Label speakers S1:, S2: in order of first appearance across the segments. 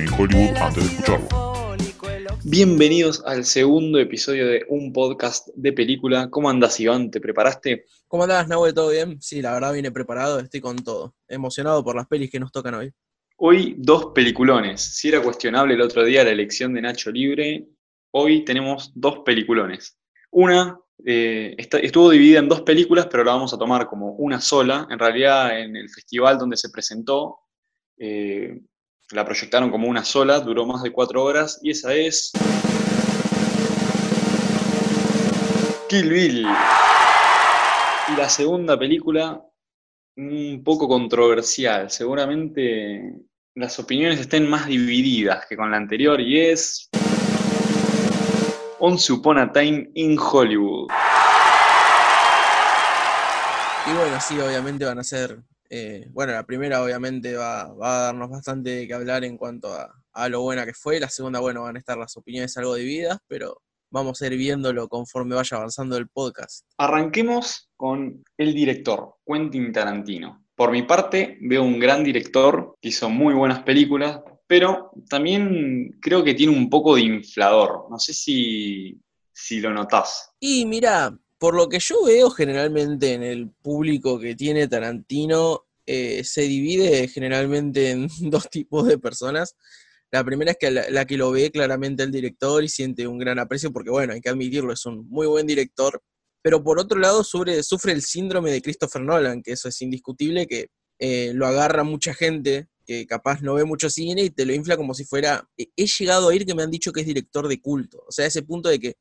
S1: Hollywood antes de escucharlo.
S2: Bienvenidos al segundo episodio de un podcast de película. ¿Cómo andas, Iván? ¿Te preparaste?
S3: ¿Cómo andás, Nahuel? ¿Todo bien? Sí, la verdad vine preparado, estoy con todo. Emocionado por las pelis que nos tocan hoy.
S2: Hoy dos peliculones. Si era cuestionable el otro día la elección de Nacho Libre, hoy tenemos dos peliculones. Una eh, está- estuvo dividida en dos películas, pero la vamos a tomar como una sola. En realidad, en el festival donde se presentó, eh, la proyectaron como una sola, duró más de cuatro horas, y esa es. Kill Bill. Y la segunda película, un poco controversial. Seguramente las opiniones estén más divididas que con la anterior, y es. Once Upon a Time in Hollywood.
S3: Y bueno, sí, obviamente van a ser. Eh, bueno, la primera obviamente va, va a darnos bastante qué hablar en cuanto a, a lo buena que fue. La segunda, bueno, van a estar las opiniones algo divididas, pero vamos a ir viéndolo conforme vaya avanzando el podcast.
S2: Arranquemos con el director, Quentin Tarantino. Por mi parte, veo un gran director que hizo muy buenas películas, pero también creo que tiene un poco de inflador. No sé si, si lo notás.
S3: Y mira, por lo que yo veo generalmente en el público que tiene Tarantino, eh, se divide generalmente en dos tipos de personas. La primera es que la, que lo ve claramente el director y siente un gran aprecio, porque bueno, hay que admitirlo, es un muy buen director. Pero por otro lado, sufre, el síndrome de Christopher Nolan, que eso es indiscutible, que eh, lo agarra mucha gente que capaz no ve mucho cine y te lo infla como si fuera. He he llegado a ir que me han dicho que es director de culto. O sea, ese punto de que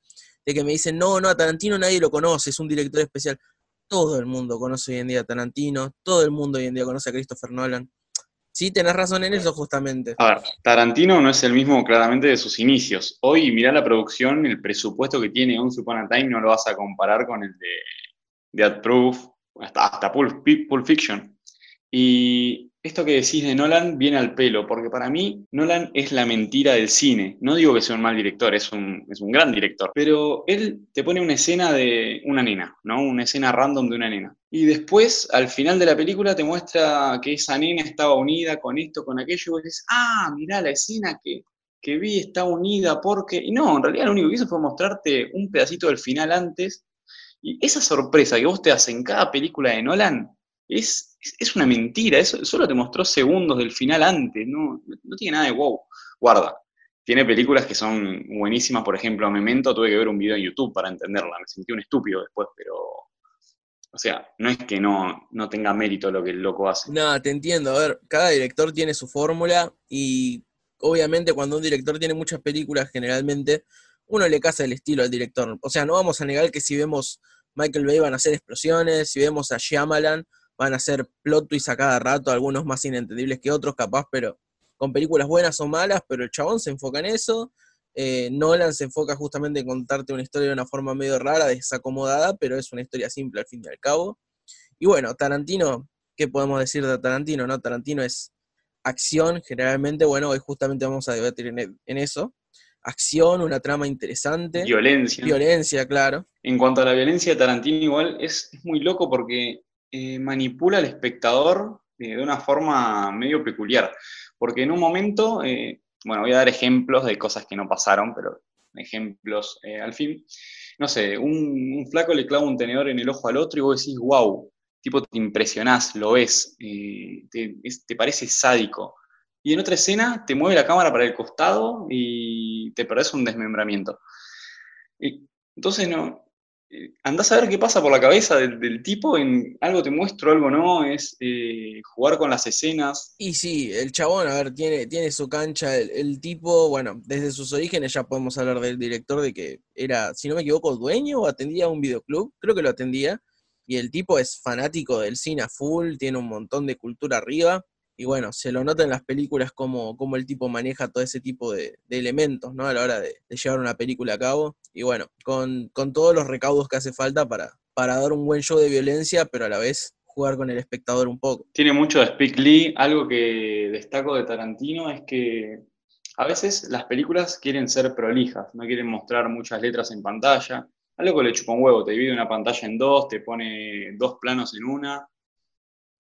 S3: de que me dicen, no, no, a Tarantino nadie lo conoce, es un director especial. Todo el mundo conoce hoy en día a Tarantino, todo el mundo hoy en día conoce a Christopher Nolan. Sí, tenés razón en eso justamente.
S2: A ver, Tarantino no es el mismo claramente de sus inicios. Hoy, mirá la producción, el presupuesto que tiene Once Upon a Time, no lo vas a comparar con el de Dead Proof, hasta, hasta Pulp, Pulp Fiction. Y esto que decís de Nolan viene al pelo, porque para mí Nolan es la mentira del cine. No digo que sea un mal director, es un, es un gran director, pero él te pone una escena de una nena, ¿no? Una escena random de una nena. Y después, al final de la película, te muestra que esa nena estaba unida con esto, con aquello, y vos dices, ah, mirá la escena que, que vi está unida porque... Y no, en realidad lo único que hizo fue mostrarte un pedacito del final antes. Y esa sorpresa que vos te das en cada película de Nolan es, es, una mentira, eso solo te mostró segundos del final antes, no, no tiene nada de wow. Guarda, tiene películas que son buenísimas, por ejemplo, Memento, tuve que ver un video en YouTube para entenderla, me sentí un estúpido después, pero... O sea, no es que no, no tenga mérito lo que el loco hace.
S3: No, te entiendo. A ver, cada director tiene su fórmula y obviamente cuando un director tiene muchas películas, generalmente uno le casa el estilo al director. O sea, no vamos a negar que si vemos Michael Bay van a hacer explosiones, si vemos a Shyamalan van a hacer plot twists a cada rato, algunos más inentendibles que otros, capaz, pero con películas buenas o malas, pero el chabón se enfoca en eso. Eh, Nolan se enfoca justamente en contarte una historia de una forma medio rara, desacomodada, pero es una historia simple al fin y al cabo. Y bueno, Tarantino, ¿qué podemos decir de Tarantino? No? Tarantino es acción, generalmente, bueno, hoy justamente vamos a debatir en, en eso. Acción, una trama interesante.
S2: Violencia.
S3: Violencia, claro.
S2: En cuanto a la violencia, Tarantino igual es, es muy loco porque eh, manipula al espectador eh, de una forma medio peculiar. Porque en un momento, eh, bueno, voy a dar ejemplos de cosas que no pasaron, pero ejemplos al fin. No sé, un, flaco le clava un tenedor en el ojo al otro y vos decís, wow, tipo te impresionás, lo ves, te, es, te parece sádico. Y en otra escena te mueve la cámara para el costado y te perdés un desmembramiento. Y, entonces, no, andás a ver qué pasa por la cabeza del, del, tipo, en algo te muestro, algo no, es eh, jugar con las escenas.
S3: Y sí, el chabón, a ver, tiene, tiene su cancha, el, el, tipo, bueno, desde sus orígenes ya podemos hablar del director de que era, si no me equivoco, dueño o atendía un videoclub, creo que lo atendía, y el tipo es fanático del cine a full, tiene un montón de cultura arriba, y bueno, se lo nota en las películas cómo, cómo el tipo maneja todo ese tipo de, elementos, ¿no? A la hora de, llevar una película a cabo. Y bueno, con, con, todos los recaudos que hace falta para, para dar un buen show de violencia, pero a la vez jugar con el espectador un poco.
S2: Tiene mucho de Spike Lee. Algo que destaco de Tarantino es que a veces las películas quieren ser prolijas, no quieren mostrar muchas letras en pantalla. Algo que le chupa un huevo, te divide una pantalla en dos, te pone dos planos en una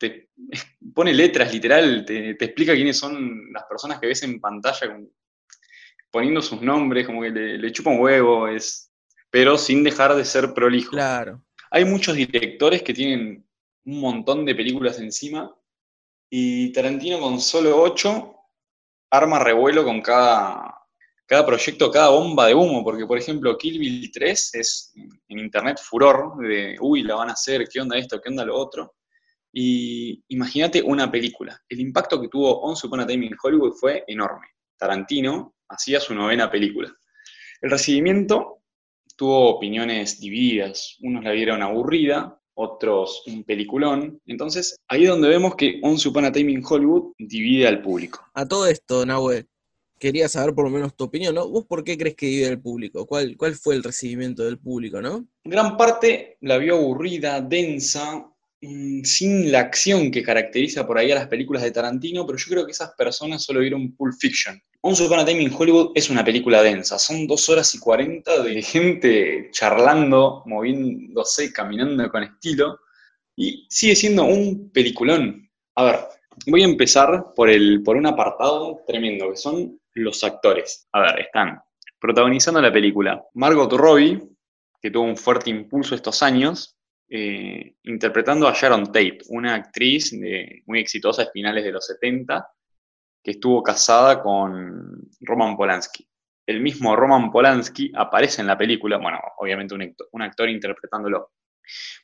S2: te pone letras, literal, te, explica quiénes son las personas que ves en pantalla poniendo sus nombres, como que le, chupa un huevo, es, pero sin dejar de ser prolijo.
S3: Claro.
S2: Hay muchos directores que tienen un montón de películas encima y Tarantino con solo ocho arma revuelo con cada, cada proyecto, cada bomba de humo, porque por ejemplo Kill Bill 3 es en internet furor de, uy, la van a hacer, qué onda esto, qué onda lo otro. Y imagínate una película. El impacto que tuvo Once Upon a Time in Hollywood fue enorme. Tarantino hacía su novena película. El recibimiento tuvo opiniones divididas. Unos la vieron aburrida, otros un peliculón. Entonces, ahí es donde vemos que Once Upon a Time in Hollywood divide al público.
S3: A todo esto, Nahue, quería saber por lo menos tu opinión, ¿no? ¿Vos por qué crees que divide al público? ¿Cuál, ¿Cuál fue el recibimiento del público, no?
S2: Gran parte la vio aburrida, densa, sin la acción que caracteriza por ahí a las películas de Tarantino, pero yo creo que esas personas solo vieron Pulp Fiction. Once Upon a Time in Hollywood es una película densa, son dos horas y cuarenta de gente charlando, moviéndose, caminando con estilo, y sigue siendo un peliculón. A ver, voy a empezar por, el, por un apartado tremendo, que son los actores. A ver, están protagonizando la película Margot Robbie, que tuvo un fuerte impulso estos años, eh, interpretando a Sharon Tate, una actriz muy exitosa a finales de los 70, que estuvo casada con Roman Polanski. El mismo Roman Polanski aparece en la película, bueno, obviamente un actor, interpretándolo.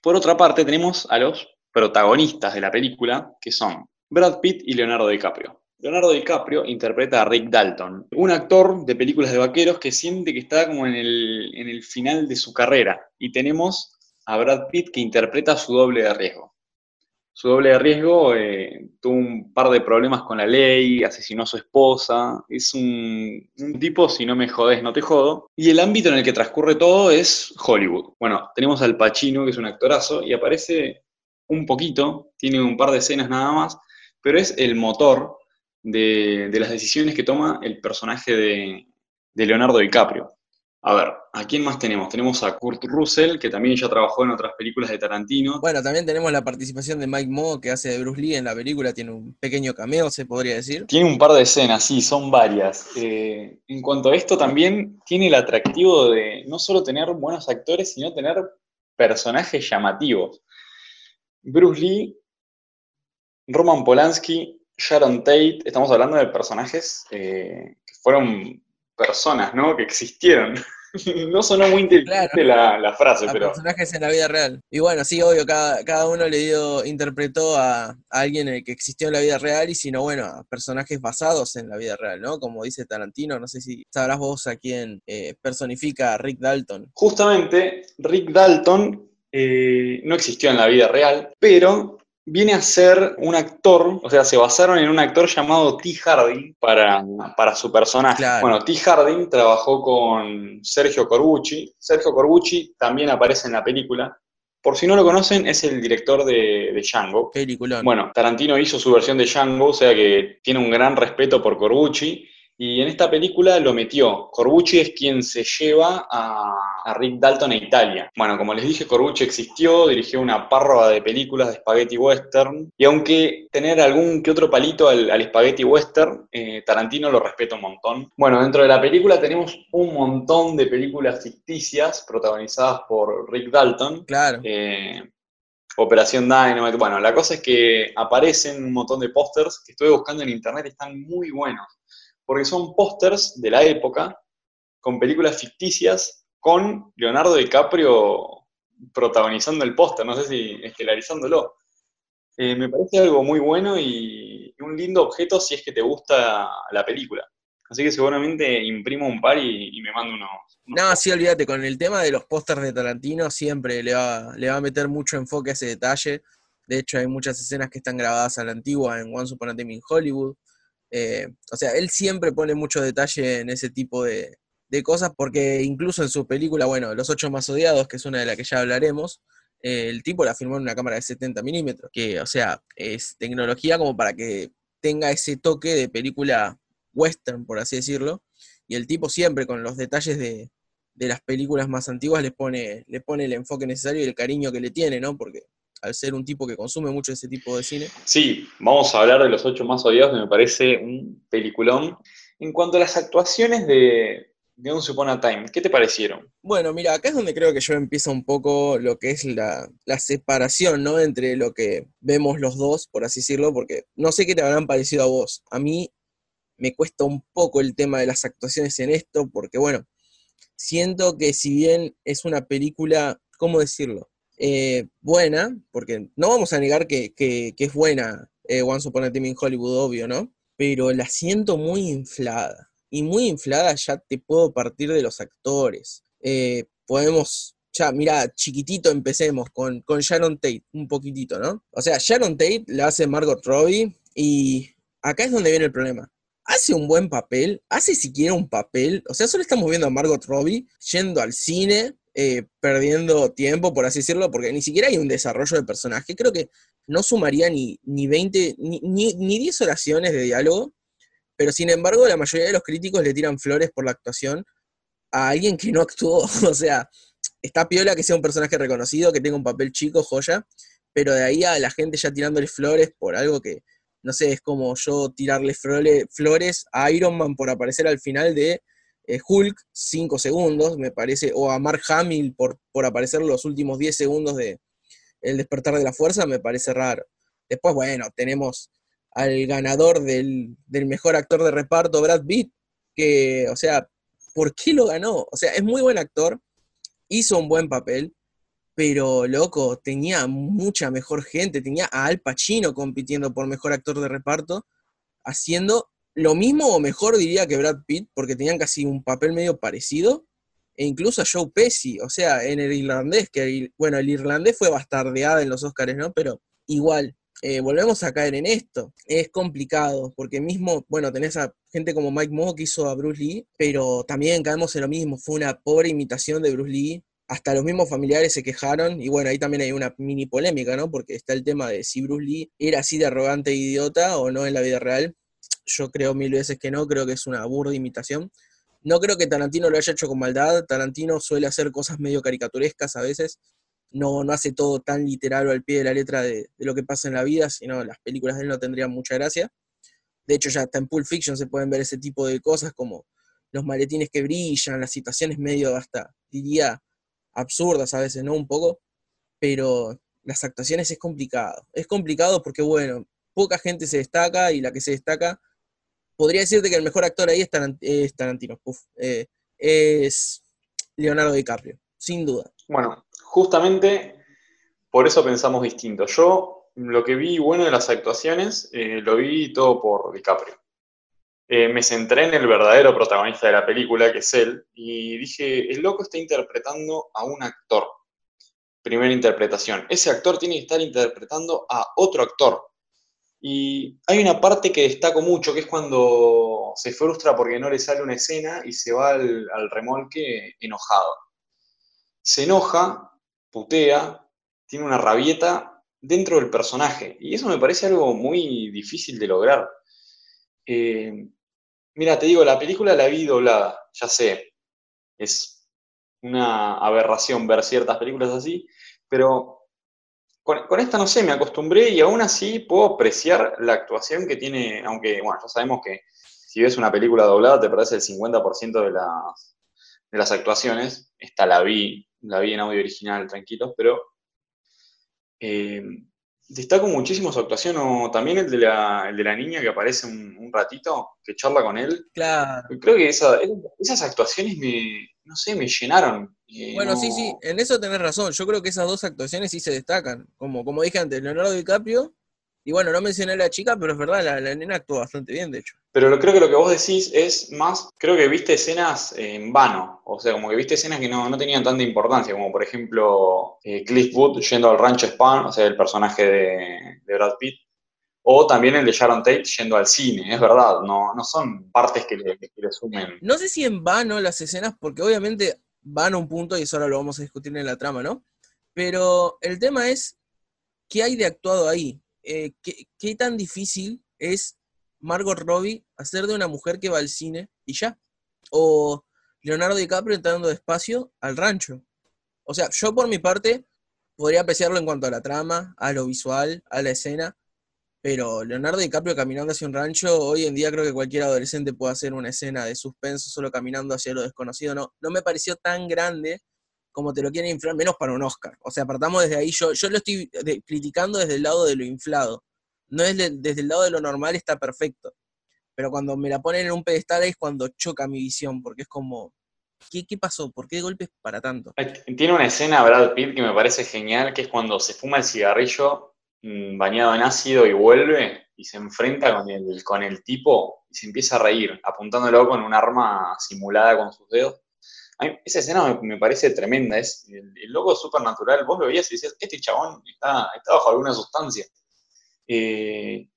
S2: Por otra parte, tenemos a los protagonistas de la película, que son Brad Pitt y Leonardo DiCaprio. Leonardo DiCaprio interpreta a Rick Dalton, un actor de películas de vaqueros que siente que está como en el final de su carrera. Y tenemos a Brad Pitt que interpreta su doble de riesgo. Su doble de riesgo eh, tuvo un par de problemas con la ley, asesinó a su esposa, es un, tipo, si no me jodes, no te jodo. Y el ámbito en el que transcurre todo es Hollywood. Bueno, tenemos al Pacino, que es un actorazo, y aparece un poquito, tiene un par de escenas nada más, pero es el motor de, las decisiones que toma el personaje de Leonardo DiCaprio. A ver, ¿a quién más tenemos? Tenemos a Kurt Russell, que también ya trabajó en otras películas de Tarantino.
S3: Bueno, también tenemos la participación de Mike Moore, que hace de Bruce Lee en la película, tiene un pequeño cameo, se podría decir.
S2: Tiene un par de escenas, sí, son varias. Eh, en cuanto a esto, también tiene el atractivo de no solo tener buenos actores, sino tener personajes llamativos. Bruce Lee, Roman Polanski, Sharon Tate, estamos hablando de personajes eh, que fueron personas, ¿no? Que existieron. no sonó muy inteligente la, frase, pero.
S3: Personajes en la vida real. Y bueno, sí, obvio, cada, cada uno le dio, interpretó a, alguien que existió en la vida real y si no, bueno, a personajes basados en la vida real, ¿no? Como dice Tarantino, no sé si sabrás vos a quién eh, personifica a Rick Dalton.
S2: Justamente, Rick Dalton eh, no existió en la vida real, pero viene a ser un actor, o sea, se basaron en un actor llamado T. Harding para, para su personaje. Bueno, T. Harding trabajó con Sergio Corbucci. Sergio Corbucci también aparece en la película. Por si no lo conocen, es el director de, de Django.
S3: Película.
S2: Bueno, Tarantino hizo su versión de Django, o sea que tiene un gran respeto por Corbucci. Y en esta película lo metió. Corbucci es quien se lleva a, Rick Dalton a Italia. Bueno, como les dije, Corbucci existió, dirigió una parroa de películas de spaghetti western. Y aunque tener algún que otro palito al, spaghetti western, eh, Tarantino lo respeta un montón. Bueno, dentro de la película tenemos un montón de películas ficticias protagonizadas por Rick Dalton.
S3: Claro.
S2: Eh, Operación Dynamite. Bueno, la cosa es que aparecen un montón de pósters que estuve buscando en internet y están muy buenos porque son pósters de la época con películas ficticias con Leonardo DiCaprio protagonizando el póster, no sé si estelarizándolo. Eh, me parece algo muy bueno y un lindo objeto si es que te gusta la película. Así que seguramente imprimo un par y, me mando unos,
S3: No, sí, olvídate, con el tema de los pósters de Tarantino siempre le va, a meter mucho enfoque a ese detalle. De hecho, hay muchas escenas que están grabadas a la antigua en Once Upon a Time in Hollywood. Eh, o sea, él siempre pone mucho detalle en ese tipo de, cosas, porque incluso en su película, bueno, Los Ocho Más Odiados, que es una de las que ya hablaremos, eh, el tipo la filmó en una cámara de 70 milímetros, que, o sea, es tecnología como para que tenga ese toque de película western, por así decirlo, y el tipo siempre con los detalles de, las películas más antiguas le pone, le pone el enfoque necesario y el cariño que le tiene, ¿no? Porque al ser un tipo que consume mucho ese tipo de cine.
S2: Sí, vamos a hablar de los ocho más odiados, que me parece un peliculón. En cuanto a las actuaciones de, de Once Upon a Time, ¿qué te parecieron?
S3: Bueno, mira, acá es donde creo que yo empiezo un poco lo que es la, la separación, ¿no? Entre lo que vemos los dos, por así decirlo, porque no sé qué te habrán parecido a vos. A mí me cuesta un poco el tema de las actuaciones en esto, porque bueno, siento que si bien es una película, ¿cómo decirlo? Eh, buena, porque no vamos a negar que, que- que es buena eh, Once Upon Time in Hollywood, obvio, ¿no? Pero la siento muy inflada. Y muy inflada ya te puedo partir de los actores. Eh, podemos, ya, mira, chiquitito empecemos con, con Sharon Tate, un poquitito, ¿no? O sea, Sharon Tate la hace Margot Robbie y acá es donde viene el problema. Hace un buen papel, hace siquiera un papel, o sea, solo estamos viendo a Margot Robbie yendo al cine, eh, perdiendo tiempo, por así decirlo, porque ni siquiera hay un desarrollo de personaje, creo que no sumaría ni, ni 20, ni, ni, ni 10 oraciones de diálogo, pero sin embargo la mayoría de los críticos le tiran flores por la actuación a alguien que no actuó, o sea, está piola que sea un personaje reconocido, que tenga un papel chico, joya, pero de ahí a la gente ya tirándole flores por algo que no sé, es como yo tirarle flore- flores a Iron Man por aparecer al final de eh, Hulk 5 segundos, me parece, o a Mark Hamill por, por aparecer los últimos 10 segundos de El despertar de la fuerza, me parece raro. Después, bueno, tenemos al ganador del, del mejor actor de reparto, Brad Pitt, que, o sea, ¿por qué lo ganó? O sea, es muy buen actor, hizo un buen papel, pero loco, tenía mucha mejor gente, tenía a Al Pacino compitiendo por mejor actor de reparto, haciendo lo mismo o mejor diría que Brad Pitt, porque tenían casi un papel medio parecido, e incluso a Joe Pesci, o sea, en el irlandés, que bueno, el irlandés fue bastardeada en los Oscars, ¿no? Pero igual, eh, volvemos a caer en esto. Es complicado, porque mismo, bueno, tenés a gente como Mike Moore que hizo a Bruce Lee, pero también caemos en lo mismo, fue una pobre imitación de Bruce Lee, hasta los mismos familiares se quejaron, y bueno, ahí también hay una mini polémica, ¿no? Porque está el tema de si Bruce Lee era así de arrogante e idiota o no en la vida real. Yo creo mil veces que no, creo que es una burda imitación. No creo que Tarantino lo haya hecho con maldad, Tarantino suele hacer cosas medio caricaturescas a veces, no, no hace todo tan literal o al pie de la letra de, lo que pasa en la vida, sino las películas de él no tendrían mucha gracia. De hecho, ya hasta en Pulp Fiction se pueden ver ese tipo de cosas como los maletines que brillan, las situaciones medio hasta, diría, absurdas a veces, ¿no? Un poco, pero las actuaciones es complicado. Es complicado porque, bueno, poca gente se destaca y la que se destaca, podría decirte que el mejor actor ahí es, es Tarantino, eh, es Leonardo DiCaprio, sin duda.
S2: Bueno, justamente por eso pensamos distinto. Yo lo que vi bueno de las actuaciones, eh, lo vi todo por DiCaprio. Eh, me centré en el verdadero protagonista de la película, que es él, y dije, el loco está interpretando a un actor. Primera interpretación. Ese actor tiene que estar interpretando a otro actor. Y hay una parte que destaco mucho, que es cuando se frustra porque no le sale una escena y se va al, al remolque enojado. Se enoja, putea, tiene una rabieta dentro del personaje. Y eso me parece algo muy difícil de lograr. Eh, mira, te digo, la película la vi doblada, ya sé. Es una aberración ver ciertas películas así, pero con, esta no sé, me acostumbré y aún así puedo apreciar la actuación que tiene, aunque, bueno, ya sabemos que si ves una película doblada te perdés el 50% de las, de las actuaciones. Esta la vi, la vi en audio original, tranquilos, pero eh, destaco muchísimo su actuación, o también el de la, el de la niña que aparece un, un ratito, que charla con él.
S3: Claro.
S2: Creo que esa- esas actuaciones me, no sé, me llenaron. eh,
S3: Bueno,
S2: no-
S3: sí, sí, en eso tenés razón. Yo creo que esas dos actuaciones sí se destacan. Como, como dije antes, Leonardo DiCaprio. Y bueno, no mencioné a la chica, pero es verdad, la, la nena actuó bastante bien, de hecho.
S2: Pero lo, creo que lo que vos decís es más, creo que viste escenas en vano, o sea, como que viste escenas que no, no tenían tanta importancia, como por ejemplo eh, Cliff Booth yendo al rancho Spahn, o sea, el personaje de, de Brad Pitt, o también el de Sharon Tate yendo al cine, es verdad, no, no son partes que le, que le sumen.
S3: No sé si en vano las escenas, porque obviamente van a un punto y eso ahora lo vamos a discutir en la trama, ¿no? Pero el tema es, ¿qué hay de actuado ahí? Eh, ¿qué, qué tan difícil es Margot Robbie hacer de una mujer que va al cine y ya? O Leonardo DiCaprio entrando despacio al rancho. O sea, yo por mi parte podría apreciarlo en cuanto a la trama, a lo visual, a la escena, pero Leonardo DiCaprio caminando hacia un rancho, hoy en día creo que cualquier adolescente puede hacer una escena de suspenso solo caminando hacia lo desconocido. No, no me pareció tan grande como te lo quieren inflar, menos para un Oscar. O sea, partamos desde ahí, yo, yo lo estoy criticando desde el lado de lo inflado. No es desde el lado de lo normal, está perfecto. Pero cuando me la ponen en un pedestal es cuando choca mi visión, porque es como, ¿qué, qué pasó? ¿Por qué golpes para tanto?
S2: Tiene una escena Brad Pitt que me parece genial, que es cuando se fuma el cigarrillo mm, bañado en ácido y vuelve y se enfrenta con el, con el tipo y se empieza a reír, apuntándolo con un arma simulada con sus dedos esa escena me, parece tremenda, es el, logo supernatural, vos lo veías y decías, este chabón está, bajo alguna sustancia. Eh,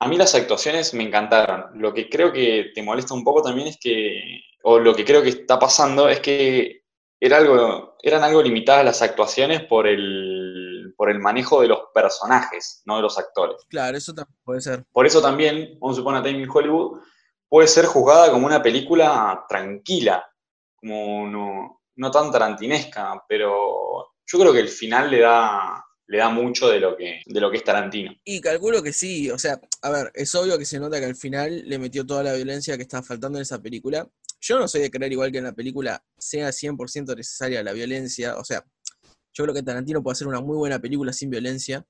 S2: a mí las actuaciones me encantaron. Lo que creo que te molesta un poco también es que, o lo que creo que está pasando es que era algo, eran algo limitadas las actuaciones por el, por el manejo de los personajes, no de los actores.
S3: Claro, eso también puede ser.
S2: Por eso también, Once Upon a Time in Hollywood puede ser juzgada como una película tranquila, como no, no tan tarantinesca, pero yo creo que el final le da, le da mucho de lo, que, de lo que es Tarantino.
S3: Y calculo que sí, o sea, a ver, es obvio que se nota que al final le metió toda la violencia que estaba faltando en esa película. Yo no soy de creer igual que en la película sea 100% necesaria la violencia, o sea, yo creo que Tarantino puede hacer una muy buena película sin violencia.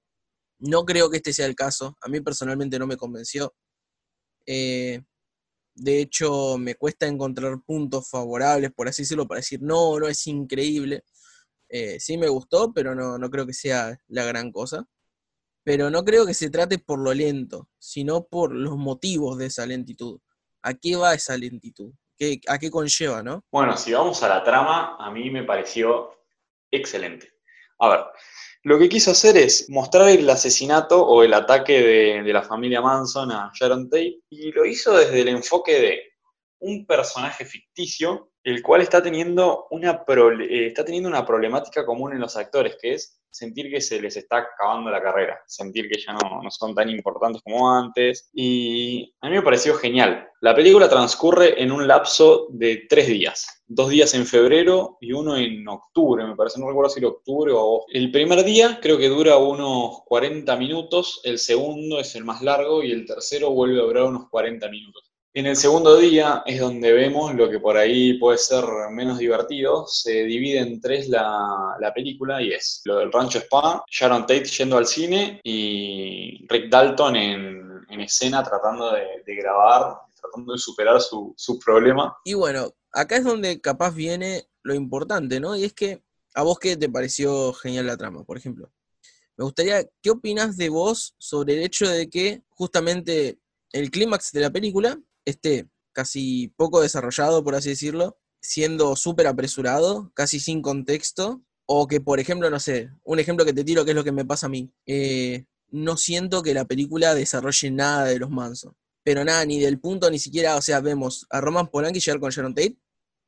S3: No creo que este sea el caso, a mí personalmente no me convenció. Eh, de hecho, me cuesta encontrar puntos favorables, por así decirlo, para decir, no, no es increíble. Eh, sí me gustó, pero no, no creo que sea la gran cosa. Pero no creo que se trate por lo lento, sino por los motivos de esa lentitud. ¿A qué va esa lentitud? ¿Qué, ¿A qué conlleva, no?
S2: Bueno, si vamos a la trama, a mí me pareció excelente. A ver, lo que quiso hacer es mostrar el asesinato o el ataque de, la familia Manson a Sharon Tate y lo hizo desde el enfoque de un personaje ficticio, el cual está teniendo una, eh, está teniendo una problemática común en los actores, que es sentir que se les está acabando la carrera, sentir que ya no, son tan importantes como antes. Y a mí me pareció genial. La película transcurre en un lapso de tres días. Dos días en febrero y uno en octubre, me parece. No recuerdo si era octubre o... El primer día creo que dura unos 40 minutos, el segundo es el más largo y el tercero vuelve a durar unos 40 minutos. En el segundo día es donde vemos lo que por ahí puede ser menos divertido. Se divide en tres la, película y es lo del rancho spa, Sharon Tate yendo al cine y Rick Dalton en, escena tratando de, grabar, tratando de superar su, su problema.
S3: Y bueno, acá es donde capaz viene lo importante, ¿no? Y es que a vos qué te pareció genial la trama, por ejemplo. Me gustaría, ¿qué opinas de vos sobre el hecho de que justamente el clímax de la película esté casi poco desarrollado, por así decirlo, siendo súper apresurado, casi sin contexto, o que, por ejemplo, no sé, un ejemplo que te tiro, que es lo que me pasa a mí, eh, no siento que la película desarrolle nada de los Manson, pero nada, ni del punto, ni siquiera, o sea, vemos a Roman Polanski llegar con Sharon Tate,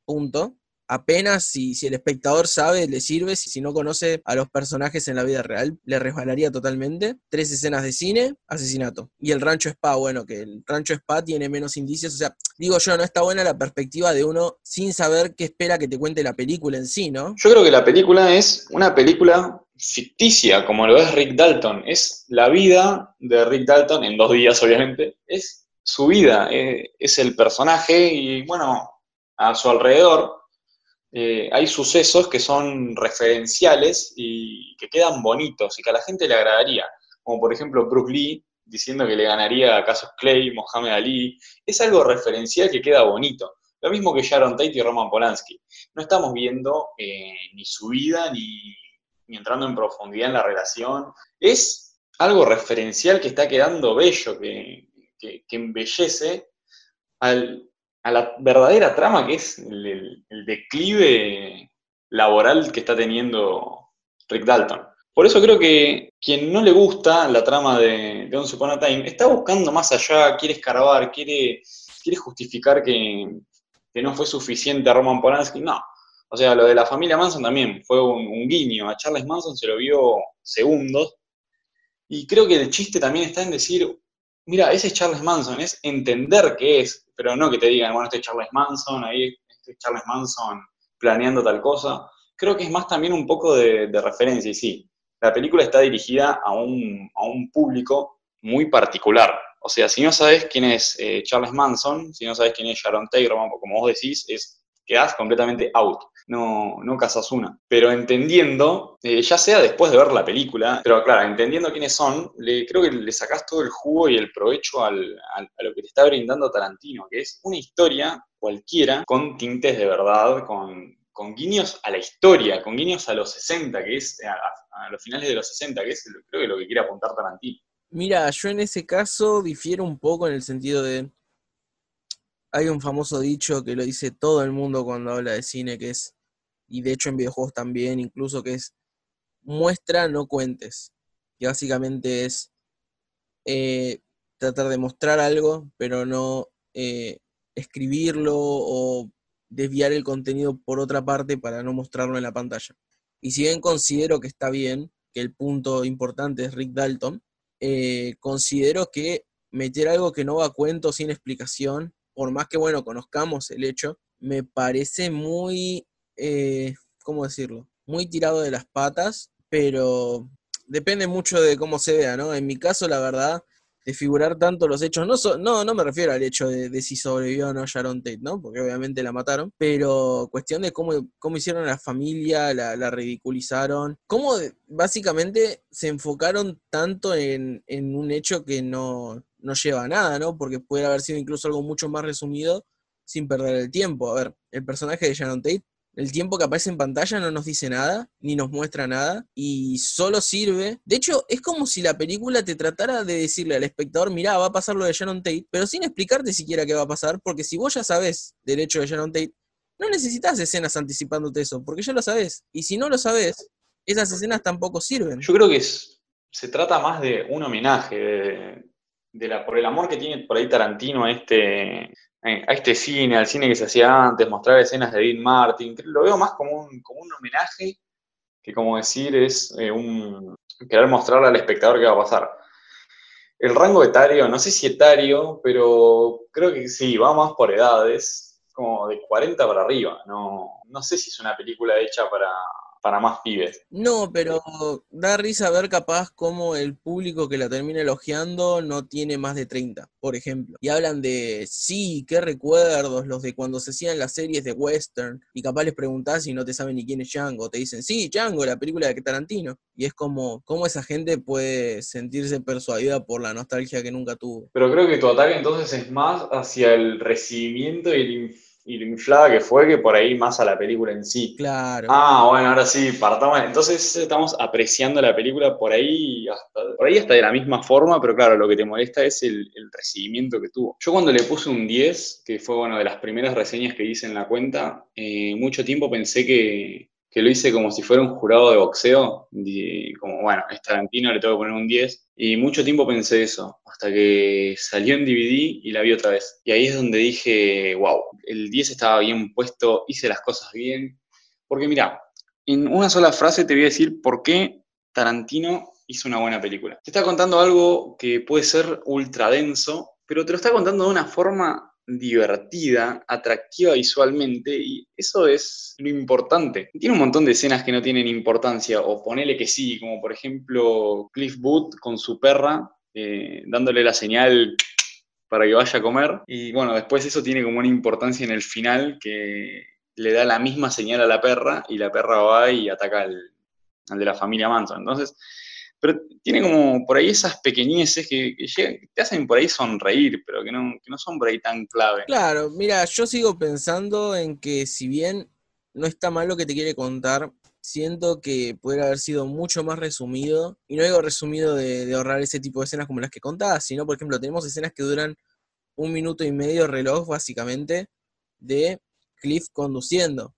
S3: punto, apenas si, si, el espectador sabe, le sirve, si, si, no conoce a los personajes en la vida real, le resbalaría totalmente. Tres escenas de cine, asesinato. Y el rancho spa, bueno, que el rancho spa tiene menos indicios, o sea, digo yo, no está buena la perspectiva de uno sin saber qué espera que te cuente la película en sí, ¿no?
S2: Yo creo que la película es una película ficticia, como lo es Rick Dalton. Es la vida de Rick Dalton, en dos días obviamente, es su vida, eh, es el personaje y bueno, a su alrededor eh, hay sucesos que son referenciales y que quedan bonitos y que a la gente le agradaría, como por ejemplo Bruce Lee diciendo que le ganaría a Casos Clay, Mohamed Ali, es algo referencial que queda bonito. Lo mismo que Sharon Tate y Roman Polanski. No estamos viendo eh, ni su vida ni, entrando en profundidad en la relación. Es algo referencial que está quedando bello, que, que embellece al, a la verdadera trama que es el, declive laboral que está teniendo Rick Dalton. Por eso creo que quien no le gusta la trama de, de Once Upon a Time está buscando más allá, quiere escarbar, quiere, quiere justificar que, no fue suficiente a Roman Polanski. No. O sea, lo de la familia Manson también fue un, un guiño. A Charles Manson se lo vio segundos. Y creo que el chiste también está en decir, mira, ese es Charles Manson, es entender qué es, pero no que te digan, bueno, este es Charles Manson, ahí este es Charles Manson planeando tal cosa. Creo que es más también un poco de, referencia, y sí, la película está dirigida a un, a un público muy particular. O sea, si no sabes quién es eh, Charles Manson, si no sabes quién es Sharon Taylor, como vos decís, es, quedás completamente out. No, no casas una. Pero entendiendo, eh, ya sea después de ver la película, pero claro, entendiendo quiénes son, creo que le sacás todo el jugo y el provecho al, a lo que te está brindando Tarantino, que es una historia cualquiera con tintes de verdad, con, con guiños a la historia, con guiños a los 60, que es a, los finales de los 60, que es creo que lo que quiere apuntar Tarantino.
S3: Mira, yo en ese caso difiero un poco en el sentido de hay un famoso dicho que lo dice todo el mundo cuando habla de cine, que es, y de hecho en videojuegos también, incluso que es muestra, no cuentes. Que básicamente es eh, tratar de mostrar algo, pero no eh, escribirlo o desviar el contenido por otra parte para no mostrarlo en la pantalla. Y si bien considero que está bien, que el punto importante es Rick Dalton, eh, considero que meter algo que no va a cuento sin explicación, por más que, bueno, conozcamos el hecho, me parece muy, eh, ¿cómo decirlo? Muy tirado de las patas, pero depende mucho de cómo se vea, ¿no? En mi caso, la verdad, de figurar tanto los hechos. No, no, no me refiero al hecho de, si sobrevivió o no Sharon Tate, ¿no? Porque obviamente la mataron, pero cuestión de cómo, cómo hicieron a la familia, la, ridiculizaron, cómo básicamente se enfocaron tanto en, en un hecho que no, no lleva nada, ¿no? Porque puede haber sido incluso algo mucho más resumido sin perder el tiempo. A ver, el personaje de Sharon Tate el tiempo que aparece en pantalla no nos dice nada, ni nos muestra nada, y solo sirve. De hecho, es como si la película te tratara de decirle al espectador, mirá, va a pasar lo de Sharon Tate, pero sin explicarte siquiera qué va a pasar, porque si vos ya sabés del hecho de Sharon Tate, no necesitas escenas anticipándote eso, porque ya lo sabés. Y si no lo sabés, esas escenas tampoco sirven.
S2: Yo creo que se trata más de un homenaje, de, la, por el amor que tiene por ahí Tarantino a este, a este cine, al cine que se hacía antes, mostrar escenas de Dean Martin, lo veo más como un, como un homenaje que como decir es eh, un querer mostrarle al espectador qué va a pasar. El rango etario, no sé si etario, pero creo que sí, va más por edades, como de 40 para arriba. No, no sé si es una película hecha para, para más pibes.
S3: No, pero da risa ver capaz cómo el público que la termina elogiando no tiene más de 30, por ejemplo. Y hablan de, sí, qué recuerdos, los de cuando se hacían las series de western, y capaz les preguntás y no te saben ni quién es Django, te dicen, sí, Django, la película de Tarantino. Y es como, ¿cómo esa gente puede sentirse persuadida por la nostalgia que nunca tuvo?
S2: Pero creo que tu ataque entonces es más hacia el recibimiento y el y lo inflada que fue que por ahí más a la película en sí.
S3: Claro.
S2: Ah, bueno, ahora sí, partamos. Entonces estamos apreciando la película por ahí hasta, por ahí hasta de la misma forma, pero claro, lo que te molesta es el, recibimiento que tuvo. Yo cuando le puse un 10, que fue bueno de las primeras reseñas que hice en la cuenta, eh, mucho tiempo pensé que, que lo hice como si fuera un jurado de boxeo, y como, bueno, es Tarantino, le tengo que poner un 10, y mucho tiempo pensé eso, hasta que salió en DVD y la vi otra vez. Y ahí es donde dije, wow, el 10 estaba bien puesto, hice las cosas bien, porque mira, en una sola frase te voy a decir por qué Tarantino hizo una buena película. Te está contando algo que puede ser ultra denso, pero te lo está contando de una forma divertida, atractiva visualmente, y eso es lo importante. Tiene un montón de escenas que no tienen importancia, o ponele que sí, como por ejemplo Cliff Booth con su perra, eh, dándole la señal para que vaya a comer, y bueno, después eso tiene como una importancia en el final que le da la misma señal a la perra, y la perra va y ataca al, al de la familia Manson. Entonces, pero tiene como por ahí esas pequeñeces que, te hacen por ahí sonreír, pero que no, son por ahí tan clave.
S3: Claro, mira, yo sigo pensando en que si bien no está mal lo que te quiere contar, siento que podría haber sido mucho más resumido, y no digo resumido de, ahorrar ese tipo de escenas como las que contás, sino, por ejemplo, tenemos escenas que duran un minuto y medio reloj, básicamente, de Cliff conduciendo,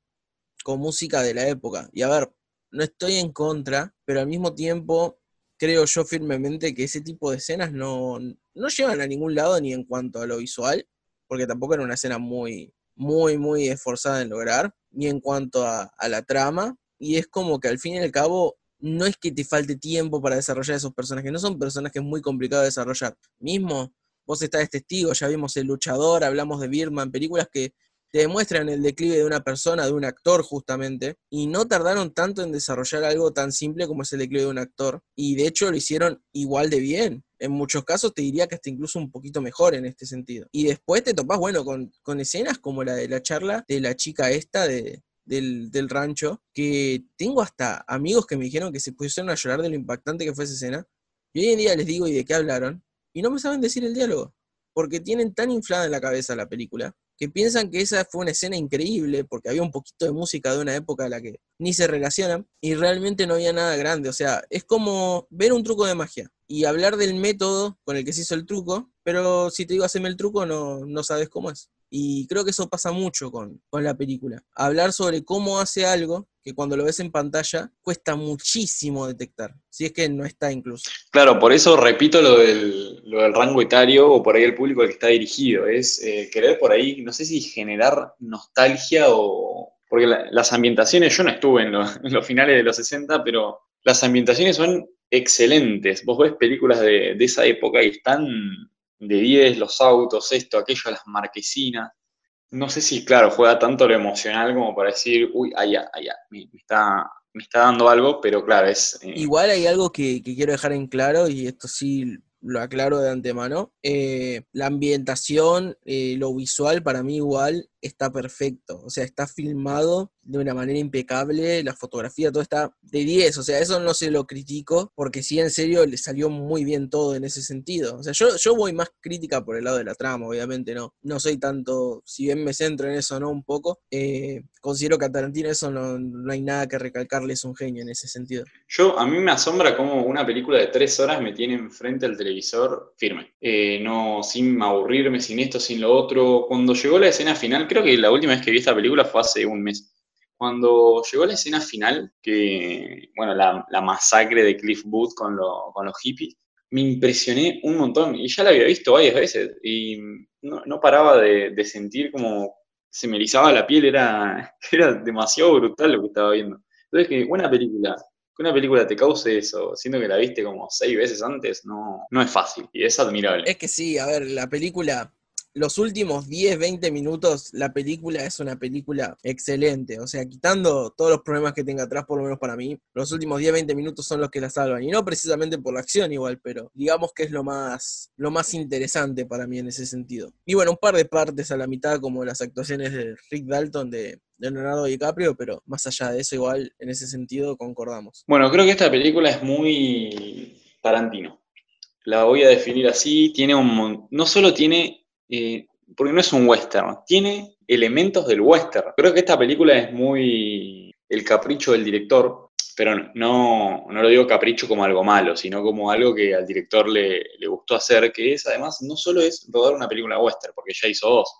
S3: con música de la época. Y a ver, no estoy en contra, pero al mismo tiempo creo yo firmemente que ese tipo de escenas no, no llevan a ningún lado ni en cuanto a lo visual, porque tampoco era una escena muy, muy, muy esforzada en lograr, ni en cuanto a, la trama, y es como que al fin y al cabo no es que te falte tiempo para desarrollar esos personajes, no son personajes muy complicados de desarrollar. Mismo, vos estás testigo, ya vimos El Luchador, hablamos de Birman, películas que te demuestran el declive de una persona, de un actor justamente, y no tardaron tanto en desarrollar algo tan simple como es el declive de un actor, y de hecho lo hicieron igual de bien. En muchos casos te diría que hasta incluso un poquito mejor en este sentido. Y después te topas, bueno, con, con escenas como la de la charla de la chica esta de, del, del, rancho, que tengo hasta amigos que me dijeron que se pusieron a llorar de lo impactante que fue esa escena. Y hoy en día les digo, ¿y de qué hablaron? Y no me saben decir el diálogo, porque tienen tan inflada en la cabeza la película, que piensan que esa fue una escena increíble, porque había un poquito de música de una época a la que ni se relacionan, y realmente no había nada grande. O sea, es como ver un truco de magia y hablar del método con el que se hizo el truco, pero si te digo haceme el truco, no, no sabes cómo es. Y creo que eso pasa mucho con, con, la película. Hablar sobre cómo hace algo que cuando lo ves en pantalla cuesta muchísimo detectar, si es que no está incluso.
S2: Claro, por eso repito lo del, lo del rango etario o por ahí el público al que está dirigido. Es eh, querer por ahí, no sé si generar nostalgia o... Porque la, las ambientaciones, yo no estuve en, en los finales de los 60, pero las ambientaciones son excelentes. Vos ves películas de, de esa época y están de 10, los autos, esto, aquello, las marquesinas. No sé si, claro, juega tanto lo emocional como para decir, uy, allá, allá, me, me está, me está dando algo, pero claro, es...
S3: Eh... Igual hay algo que, quiero dejar en claro, y esto sí lo aclaro de antemano, eh, la ambientación, eh, lo visual, para mí igual está perfecto, o sea, está filmado de una manera impecable, la fotografía, todo está de 10, o sea, eso no se lo critico, porque sí, en serio, le salió muy bien todo en ese sentido. O sea, yo, yo voy más crítica por el lado de la trama, obviamente, no, no soy tanto, si bien me centro en eso, ¿no? Un poco, eh, considero que a Tarantino eso no, no, hay nada que recalcarle, es un genio en ese sentido.
S2: Yo, a mí me asombra cómo una película de tres horas me tiene enfrente al televisor firme, eh, no, sin aburrirme, sin esto, sin lo otro. Cuando llegó la escena final, creo que la última vez que vi esta película fue hace un mes. Cuando llegó la escena final, que, bueno, la, la masacre de Cliff Booth con, lo, con, los hippies, me impresioné un montón y ya la había visto varias veces y no, no paraba de, de, sentir como se me erizaba la piel, era, era demasiado brutal lo que estaba viendo. Entonces, que una película, que una película te cause eso, siendo que la viste como seis veces antes, no, no es fácil y es admirable.
S3: Es que sí, a ver, la película los últimos 10, 20 minutos, la película es una película excelente. O sea, quitando todos los problemas que tenga atrás, por lo menos para mí, los últimos 10, 20 minutos son los que la salvan. Y no precisamente por la acción igual, pero digamos que es lo más, lo más interesante para mí en ese sentido. Y bueno, un par de partes a la mitad, como las actuaciones de Rick Dalton, de, Leonardo DiCaprio, pero más allá de eso, igual en ese sentido concordamos.
S2: Bueno, creo que esta película es muy Tarantino. La voy a definir así. Tiene un. No solo tiene eh, porque no es un western, tiene elementos del western. Creo que esta película es muy el capricho del director, pero no, no lo digo capricho como algo malo, sino como algo que al director le, le, gustó hacer, que es además no solo es rodar una película western, porque ya hizo dos.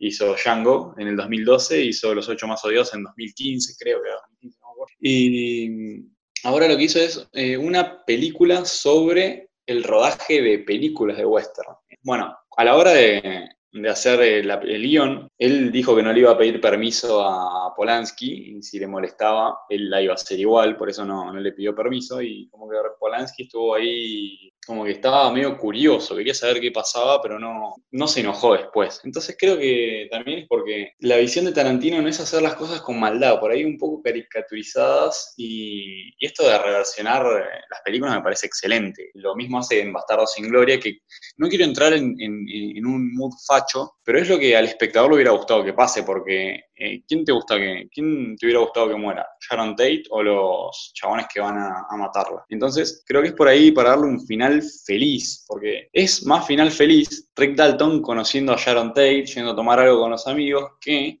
S2: Hizo Django en el 2012, hizo Los Ocho Más Odiosos en 2015, creo que 2015, no Y ahora lo que hizo es eh, una película sobre el rodaje de películas de western. Bueno, a la hora de, hacer el, el, él dijo que no le iba a pedir permiso a Polanski, y si le molestaba, él la iba a hacer igual, por eso no, no le pidió permiso, y como que Polanski estuvo ahí, como que estaba medio curioso, quería saber qué pasaba, pero no, no se enojó después. Entonces creo que también es porque la visión de Tarantino no es hacer las cosas con maldad, por ahí un poco caricaturizadas, y, esto de reversionar las películas me parece excelente. Lo mismo hace en Bastardo sin Gloria, que no quiero entrar en, en, en un mood facho, pero es lo que al espectador le hubiera gustado que pase, porque eh, ¿quién te gusta que, quién te hubiera gustado que muera? ¿Sharon Tate o los chabones que van a, matarla? Entonces, creo que es por ahí para darle un final feliz, porque es más final feliz Rick Dalton conociendo a Sharon Tate, yendo a tomar algo con los amigos, que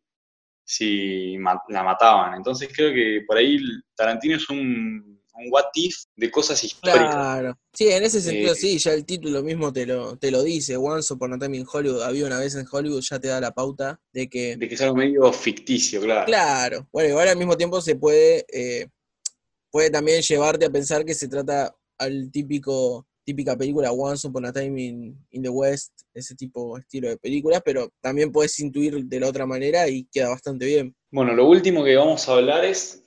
S2: si la mataban. Entonces, creo que por ahí Tarantino es un what if de cosas históricas.
S3: Claro. Sí, en ese sentido eh, sí, ya el título mismo te lo, te lo dice. Once Upon a Time in Hollywood, había una vez en Hollywood, ya te da la pauta de que...
S2: De que es algo medio ficticio, claro.
S3: Claro. Bueno, igual al mismo tiempo se puede, eh, puede también llevarte a pensar que se trata al típico típica película Once Upon a Time in, in, the West, ese tipo estilo de películas, pero también puedes intuir de la otra manera y queda bastante bien.
S2: Bueno, lo último que vamos a hablar es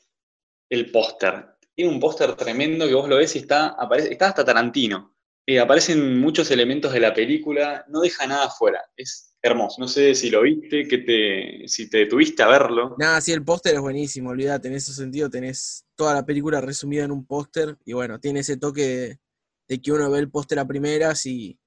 S2: el póster tiene un póster tremendo que vos lo ves y está, aparece, está hasta Tarantino. eh, aparecen muchos elementos de la película, no deja nada fuera. Es hermoso. No sé si lo viste, que te, si te detuviste a verlo.
S3: Nada, sí, el póster es buenísimo, olvídate, en ese sentido tenés toda la película resumida en un póster y bueno, tiene ese toque de, que uno ve el póster a primeras y,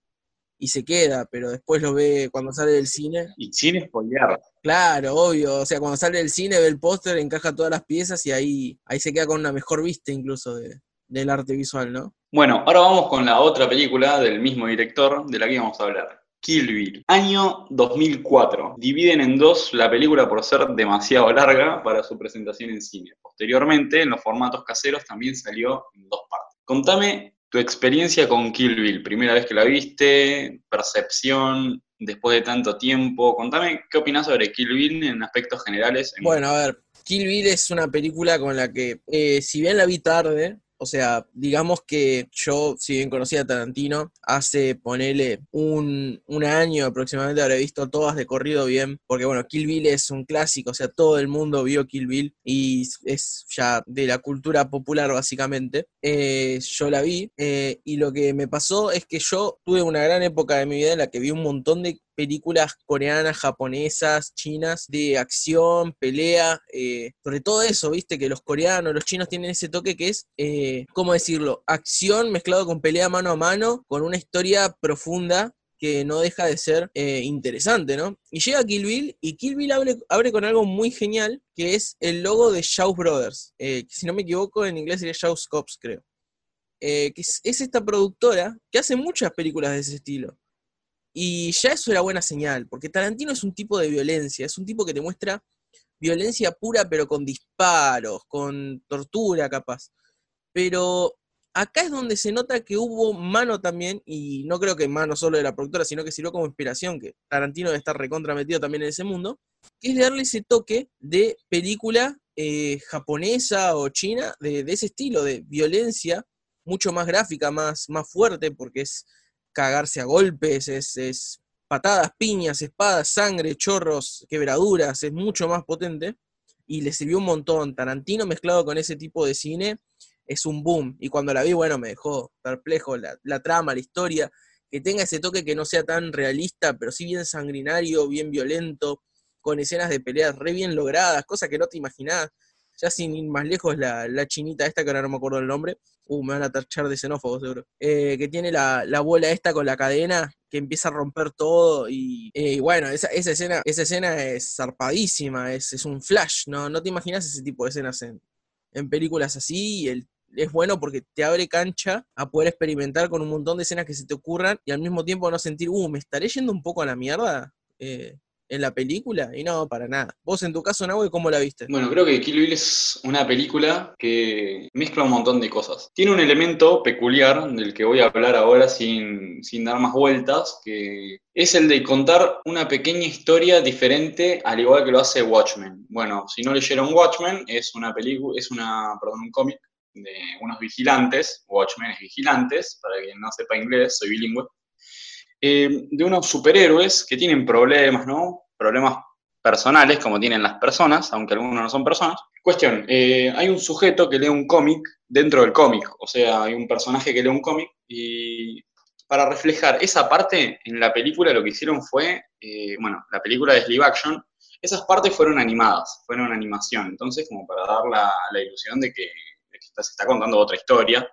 S3: y se queda, pero después lo ve cuando sale del cine.
S2: Y sin spoilear.
S3: Claro, obvio. O sea, cuando sale del cine ve el póster, encaja todas las piezas y ahí, ahí se queda con una mejor vista incluso de, del arte visual, ¿no?
S2: Bueno, ahora vamos con la otra película del mismo director de la que íbamos a hablar. Kill Bill. Año 2004. Dividen en dos la película por ser demasiado larga para su presentación en cine. Posteriormente, en los formatos caseros también salió en dos partes. Contame tu experiencia con Kill Bill. Primera vez que la viste, percepción, después de tanto tiempo. Contame qué opinas sobre Kill Bill en aspectos generales.
S3: Bueno, a ver, Kill Bill es una película con la que, eh, si bien la vi tarde, o sea, digamos que yo, si bien conocía a Tarantino, hace, ponele, un, año aproximadamente habré visto todas de corrido bien, porque bueno, Kill Bill es un clásico, o sea, todo el mundo vio Kill Bill y es ya de la cultura popular básicamente. Eh, yo la vi eh, y lo que me pasó es que yo tuve una gran época de mi vida en la que vi un montón de películas coreanas, japonesas, chinas, de acción, pelea, eh, sobre todo eso, viste, que los coreanos, los chinos tienen ese toque que es, eh, ¿cómo decirlo? Acción mezclado con pelea mano a mano, con una historia profunda que no deja de ser eh, interesante, ¿no? Y llega Kill Bill y Kill Bill abre, con algo muy genial, que es el logo de Shaw Brothers, que si no me equivoco en inglés sería Shaw Cops, creo. que es esta productora que hace muchas películas de ese estilo. Y ya eso era buena señal, porque Tarantino es un tipo de violencia, es un tipo que te muestra violencia pura, pero con disparos, con tortura capaz. Pero acá es donde se nota que hubo mano también, y no creo que mano solo de la productora, sino que sirvió como inspiración, que Tarantino debe estar recontrametido también en ese mundo, que es darle ese toque de película eh, japonesa o china, de, de, ese estilo, de violencia, mucho más gráfica, más, más fuerte, porque es cagarse a golpes, es, patadas, piñas, espadas, sangre, chorros, quebraduras, es mucho más potente y le sirvió un montón. Tarantino mezclado con ese tipo de cine es un boom. Y cuando la vi, bueno, me dejó perplejo la, la, trama, la historia, que tenga ese toque que no sea tan realista, pero sí bien sanguinario, bien violento, con escenas de peleas re bien logradas, cosas que no te imaginás ya sin ir más lejos, la, la, chinita esta, que ahora no me acuerdo el nombre, uh, me van a tachar de xenófobo seguro, eh, que tiene la, la, bola esta con la cadena, que empieza a romper todo, y, eh, bueno, esa, esa, escena, esa escena es zarpadísima, es, es, un flash, ¿no? No te imaginas ese tipo de escenas en, en películas así, y el, es bueno porque te abre cancha a poder experimentar con un montón de escenas que se te ocurran y al mismo tiempo no sentir, uh, me estaré yendo un poco a la mierda. Eh, en la película y no, para nada. Vos en tu caso, Nahue, ¿cómo la viste?
S2: Bueno, creo que Kill Bill es una película que mezcla un montón de cosas. Tiene un elemento peculiar del que voy a hablar ahora sin, sin dar más vueltas, que es el de contar una pequeña historia diferente al igual que lo hace Watchmen. Bueno, si no leyeron Watchmen, es una película, es una, perdón, un cómic de unos vigilantes, Watchmen es vigilantes, para quien no sepa inglés, soy bilingüe, eh, de unos superhéroes que tienen problemas, ¿no? Problemas personales, como tienen las personas, aunque algunos no son personas. Cuestión, eh, hay un sujeto que lee un cómic dentro del cómic, o sea, hay un personaje que lee un cómic y para reflejar esa parte en la película lo que hicieron fue, eh, bueno, la película de live action, esas partes fueron animadas, fueron animación, entonces como para dar la, la ilusión de que, de que se está contando otra historia,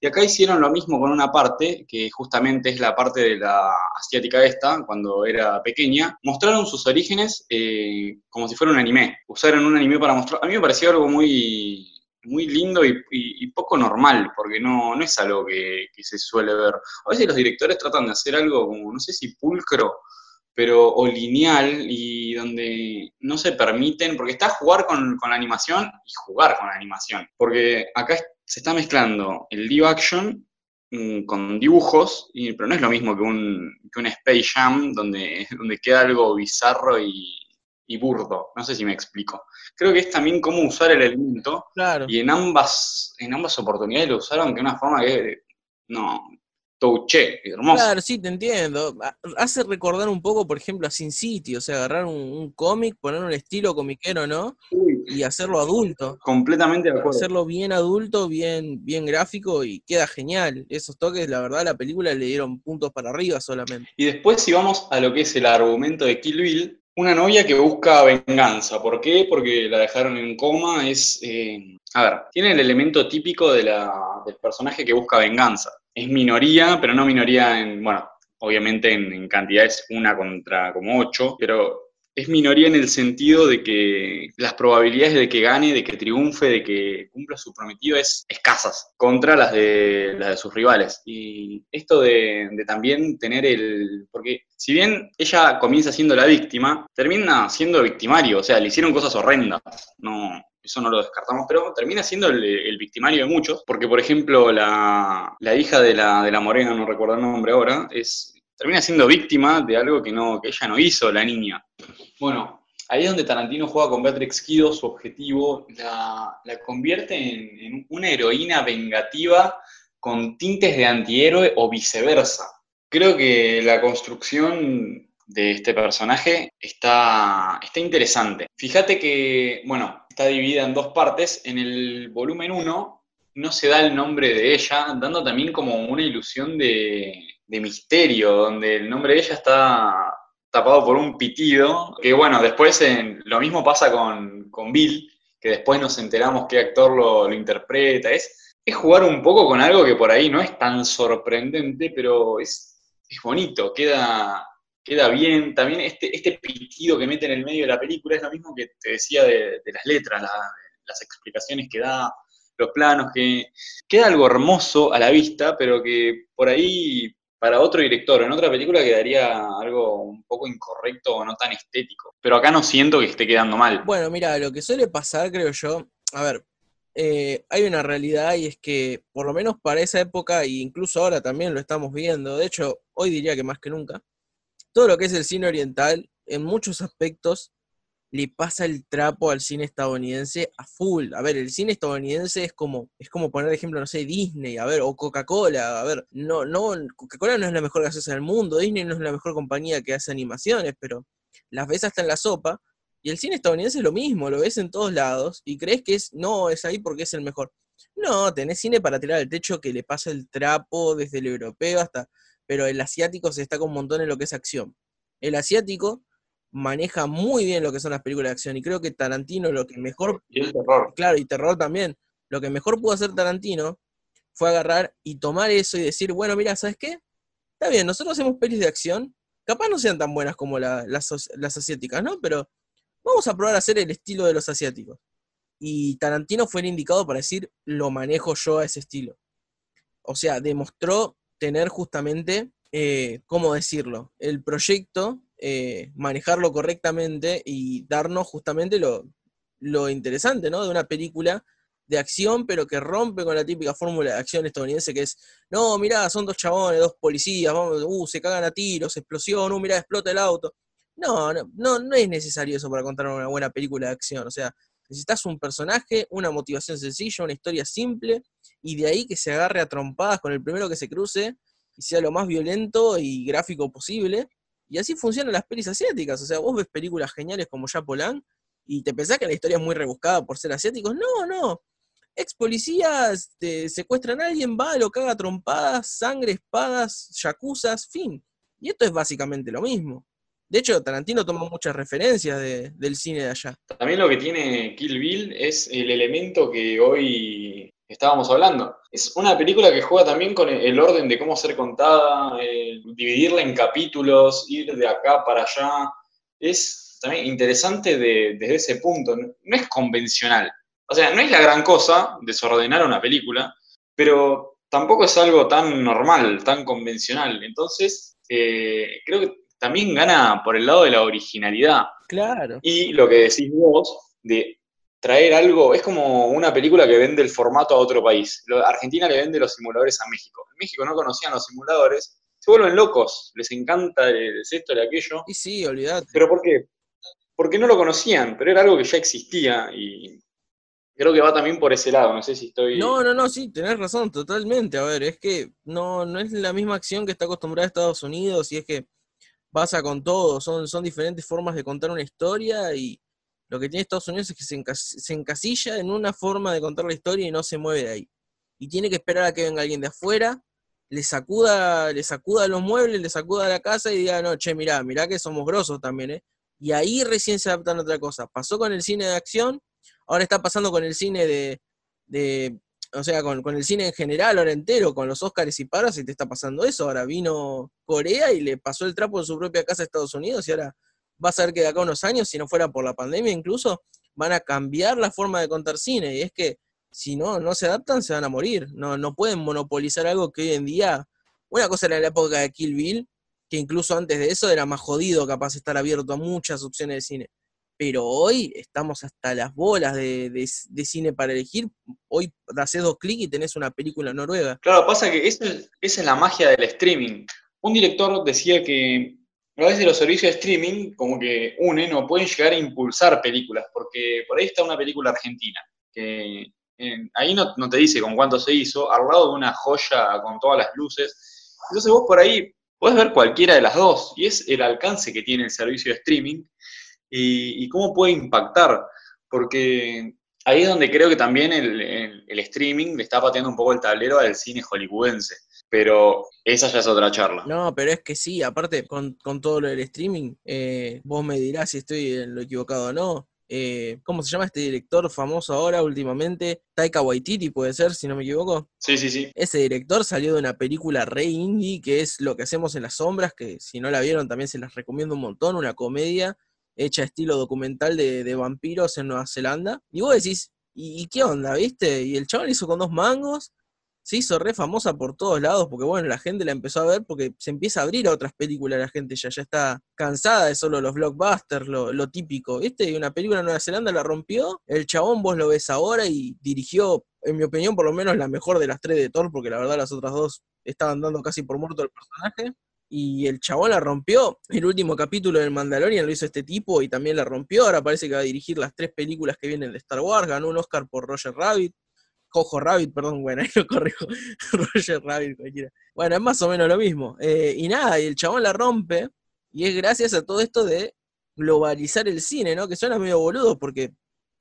S2: y acá hicieron lo mismo con una parte, que justamente es la parte de la asiática esta, cuando era pequeña. Mostraron sus orígenes eh, como si fuera un anime. Usaron un anime para mostrar. A mí me pareció algo muy, muy lindo y, poco normal, porque no, no es algo que, se suele ver. A veces los directores tratan de hacer algo como, no sé si pulcro, pero o lineal y donde no se permiten, porque está jugar con, con la animación y jugar con la animación. Porque acá se está mezclando el live action mm, con dibujos, y, pero no es lo mismo que un, que un Space Jam donde, donde queda algo bizarro y, burdo. No sé si me explico. Creo que es también cómo usar el elemento.
S3: Claro.
S2: Y en ambas, en ambas oportunidades lo usaron de una forma que no, touché, hermoso.
S3: Claro, sí, te entiendo. Hace recordar un poco, por ejemplo, a Sin City, o sea, agarrar un, cómic, poner un estilo comiquero, ¿no? Y hacerlo adulto.
S2: Completamente de acuerdo.
S3: Hacerlo bien adulto, bien, bien gráfico y queda genial. Esos toques, la verdad, a la película le dieron puntos para arriba solamente.
S2: Y después, si vamos a lo que es el argumento de Kill Bill, una novia que busca venganza. ¿Por qué? Porque la dejaron en coma. Es. eh, a ver, tiene el elemento típico de la, del personaje que busca venganza. Es minoría, pero no minoría en. Bueno, obviamente en, en cantidad es una contra como ocho, pero es minoría en el sentido de que las probabilidades de que gane, de que triunfe, de que cumpla su prometido es escasas contra las de, las de sus rivales. Y esto de, de también tener el... Porque si bien ella comienza siendo la víctima, termina siendo victimario, o sea, le hicieron cosas horrendas. No, eso no lo descartamos, pero termina siendo el, victimario de muchos, porque por ejemplo la, la hija de la, de la morena, no recuerdo el nombre ahora, es, termina siendo víctima de algo que, no, que ella no hizo, la niña. Bueno, ahí es donde Tarantino juega con Beatrix Kido, su objetivo, la, la convierte en, en una heroína vengativa con tintes de antihéroe o viceversa. Creo que la construcción de este personaje está, está interesante. Fíjate que, bueno, está dividida en dos partes. En el volumen 1 no se da el nombre de ella, dando también como una ilusión de, de misterio, donde el nombre de ella está tapado por un pitido, que bueno, después en, lo mismo pasa con, con Bill, que después nos enteramos qué actor lo, lo interpreta, es, es jugar un poco con algo que por ahí no es tan sorprendente, pero es, es bonito, queda, queda bien. También este, este pitido que mete en el medio de la película es lo mismo que te decía de, de las letras, la, las explicaciones que da, los planos, que queda algo hermoso a la vista, pero que por ahí para otro director, en otra película quedaría algo un poco incorrecto o no tan estético. Pero acá no siento que esté quedando mal.
S3: Bueno, mira, lo que suele pasar, creo yo, a ver, eh, hay una realidad y es que, por lo menos para esa época, e incluso ahora también lo estamos viendo, de hecho, hoy diría que más que nunca, todo lo que es el cine oriental, en muchos aspectos, le pasa el trapo al cine estadounidense a full. A ver, el cine estadounidense es como, es como poner ejemplo, no sé, Disney, a ver, o Coca-Cola, a ver, no, no, Coca-Cola no es la mejor gaseosa del mundo, Disney no es la mejor compañía que hace animaciones, pero las ves hasta en la sopa, y el cine estadounidense es lo mismo, lo ves en todos lados, y crees que es, no, es ahí porque es el mejor. No, tenés cine para tirar al techo que le pasa el trapo desde el europeo hasta, pero el asiático se destaca un montón en lo que es acción. El asiático maneja muy bien lo que son las películas de acción y creo que Tarantino lo que mejor,
S2: Y el terror.
S3: claro, y terror también, lo que mejor pudo hacer Tarantino fue agarrar y tomar eso y decir, bueno, mira, ¿sabes qué? Está bien, nosotros hacemos pelis de acción, capaz no sean tan buenas como la- las, las asiáticas, ¿no? Pero vamos a probar a hacer el estilo de los asiáticos. Y Tarantino fue el indicado para decir, lo manejo yo a ese estilo. O sea, demostró tener justamente, eh, ¿cómo decirlo? El proyecto, eh, manejarlo correctamente y darnos justamente lo, lo interesante, ¿no? De una película de acción, pero que rompe con la típica fórmula de acción estadounidense que es, no, mirá, son dos chabones, dos policías, vamos, uh, se cagan a tiros, explosión, uh, mirá, explota el auto. No, no, no, no es necesario eso para contar una buena película de acción. O sea, necesitas un personaje, una motivación sencilla, una historia simple, y de ahí que se agarre a trompadas con el primero que se cruce y sea lo más violento y gráfico posible. Y así funcionan las pelis asiáticas. O sea, vos ves películas geniales como Yapolan y te pensás que la historia es muy rebuscada por ser asiáticos. No, no. Ex policías te secuestran a alguien, va, lo caga trompadas, sangre, espadas, yacuzas, fin. Y esto es básicamente lo mismo. De hecho, Tarantino toma muchas referencias de- del cine de allá.
S2: También lo que tiene Kill Bill es el elemento que hoy estábamos hablando. Es una película que juega también con el orden de cómo ser contada, el dividirla en capítulos, ir de acá para allá. Es también interesante de- desde ese punto. No no es convencional. O sea, no es la gran cosa desordenar una película, pero tampoco es algo tan normal, tan convencional. Entonces, eh, creo que también gana por el lado de la originalidad.
S3: Claro.
S2: Y lo que decís vos de traer algo, es como una película que vende el formato a otro país. Argentina le vende los simuladores a México. En México no conocían los simuladores, se vuelven locos, les encanta el esto, el aquello.
S3: Y sí, olvidate.
S2: ¿Pero por qué? Porque no lo conocían, pero era algo que ya existía y creo que va también por ese lado. No sé si estoy.
S3: No, no, no, sí, tenés razón, totalmente. A ver, es que no, no es la misma acción que está acostumbrada Estados Unidos y es que pasa con todo, son, son diferentes formas de contar una historia y, Lo que tiene Estados Unidos es que se, encasilla en una forma de contar la historia y no se mueve de ahí. Y tiene que esperar a que venga alguien de afuera, le sacuda, le sacuda los muebles, le sacuda la casa y diga, no, che, mirá, mirá que somos grosos también, ¿eh? Y ahí recién se adaptan a otra cosa. Pasó con el cine de acción, ahora está pasando con el cine de, de o sea, con, con, el cine en general, ahora entero, con los Oscars y paras, y te está pasando eso. Ahora vino Corea y le pasó el trapo en su propia casa a Estados Unidos y ahora vas a ver que de acá a unos años, si no fuera por la pandemia incluso, van a cambiar la forma de contar cine. Y es que si no, no se adaptan, se van a morir. No, no pueden monopolizar algo que hoy en día, una cosa era la época de Kill Bill, que incluso antes de eso era más jodido capaz estar abierto a muchas opciones de cine. Pero hoy estamos hasta las bolas de, de, cine para elegir. Hoy haces dos clics y tenés una película noruega.
S2: Claro, pasa que esa es la magia del streaming. Un director decía que a veces los servicios de streaming como que unen o pueden llegar a impulsar películas, porque por ahí está una película argentina, que ahí no, te dice con cuánto se hizo, al lado de una joya con todas las luces. Entonces vos por ahí podés ver cualquiera de las dos, y es el alcance que tiene el servicio de streaming y, cómo puede impactar, porque ahí es donde creo que también el, el streaming le está pateando un poco el tablero al cine hollywoodense pero esa ya es otra charla.
S3: No, pero es que sí, aparte con, todo lo del streaming, eh, vos me dirás si estoy en lo equivocado o no. Eh, ¿Cómo se llama este director famoso ahora últimamente? Taika Waititi puede ser, si no me equivoco.
S2: Sí, sí, sí.
S3: Ese director salió de una película re indie que es Lo que hacemos en las sombras, que si no la vieron también se las recomiendo un montón, una comedia hecha estilo documental de, vampiros en Nueva Zelanda. Y vos decís, ¿y, qué onda, viste? Y el chaval hizo con dos mangos se hizo re famosa por todos lados, porque bueno, la gente la empezó a ver porque se empieza a abrir a otras películas, la gente ya, ya está cansada de solo los blockbusters, lo, típico, ¿viste? Y una película en Nueva Zelanda la rompió, el chabón vos lo ves ahora y dirigió, en mi opinión, por lo menos la mejor de las tres de Thor, porque la verdad las otras dos estaban dando casi por muerto el personaje. Y el chabón la rompió. El último capítulo del Mandalorian lo hizo este tipo y también la rompió. Ahora parece que va a dirigir las tres películas que vienen de Star Wars. Ganó un Oscar por Roger Rabbit. Cojo Rabbit, perdón, bueno, ahí lo corrijo. Roger Rabbit, cualquiera. Bueno, es más o menos lo mismo. Eh, y nada, y el chabón la rompe, y es gracias a todo esto de globalizar el cine, ¿no? Que suena medio boludo porque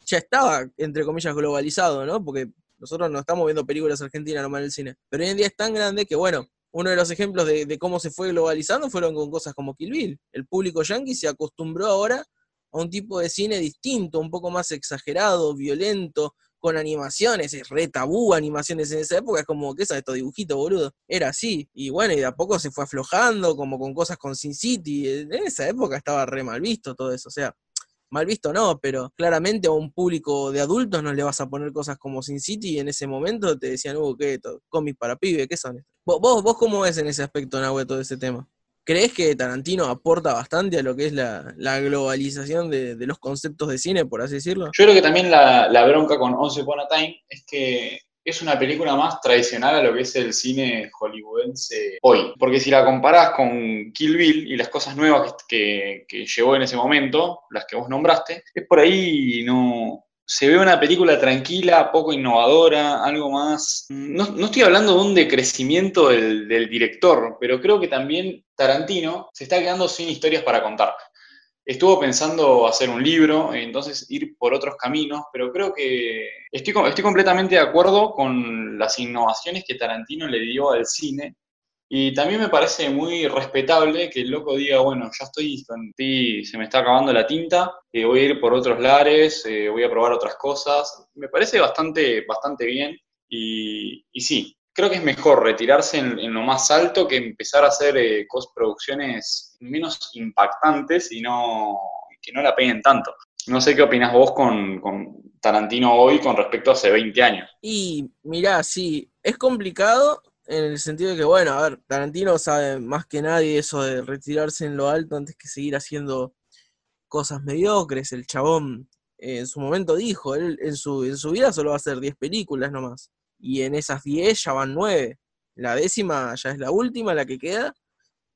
S3: ya estaba, entre comillas, globalizado, ¿no? Porque nosotros no estamos viendo películas argentinas nomás en el cine. Pero hoy en día es tan grande que, bueno, uno de los ejemplos de, de cómo se fue globalizando fueron con cosas como Kill Bill. El público yankee se acostumbró ahora a un tipo de cine distinto, un poco más exagerado, violento, con animaciones, es re tabú animaciones en esa época, es como, ¿qué es esto dibujito, boludo? Era así, y bueno, y de a poco se fue aflojando, como con cosas con Sin City, en esa época estaba re mal visto todo eso, o sea, mal visto no, pero claramente a un público de adultos no le vas a poner cosas como Sin City y en ese momento te decían, uh, ¿qué? Cómics para pibe, ¿qué son estos? ¿Vos, vos cómo ves en ese aspecto, Nahue, todo ese tema? ¿Crees que Tarantino aporta bastante a lo que es la, globalización de, los conceptos de cine, por así decirlo?
S2: Yo creo que también la, bronca con Once Upon a Time es que es una película más tradicional a lo que es el cine hollywoodense hoy. Porque si la comparás con Kill Bill y las cosas nuevas que, que, llevó en ese momento, las que vos nombraste, es por ahí no, se ve una película tranquila, poco innovadora, algo más... No, no estoy hablando de un decrecimiento del, del, director, pero creo que también Tarantino se está quedando sin historias para contar. Estuvo pensando hacer un libro, entonces ir por otros caminos, pero creo que estoy, estoy completamente de acuerdo con las innovaciones que Tarantino le dio al cine y también me parece muy respetable que el loco diga, bueno, ya estoy, se me está acabando la tinta, eh, voy a ir por otros lares, eh, voy a probar otras cosas. Me parece bastante, bastante bien y, y sí, creo que es mejor retirarse en, lo más alto que empezar a hacer eh, menos impactantes y no, que no la peguen tanto. No sé qué opinas vos con, con, Tarantino hoy con respecto a hace 20 años.
S3: Y mirá, sí, es complicado en el sentido de que, bueno, a ver, Tarantino sabe más que nadie eso de retirarse en lo alto antes que seguir haciendo cosas mediocres. El chabón en su momento dijo, él en su, en su vida solo va a hacer 10 películas nomás. Y en esas 10 ya van 9. La décima ya es la última, la que queda.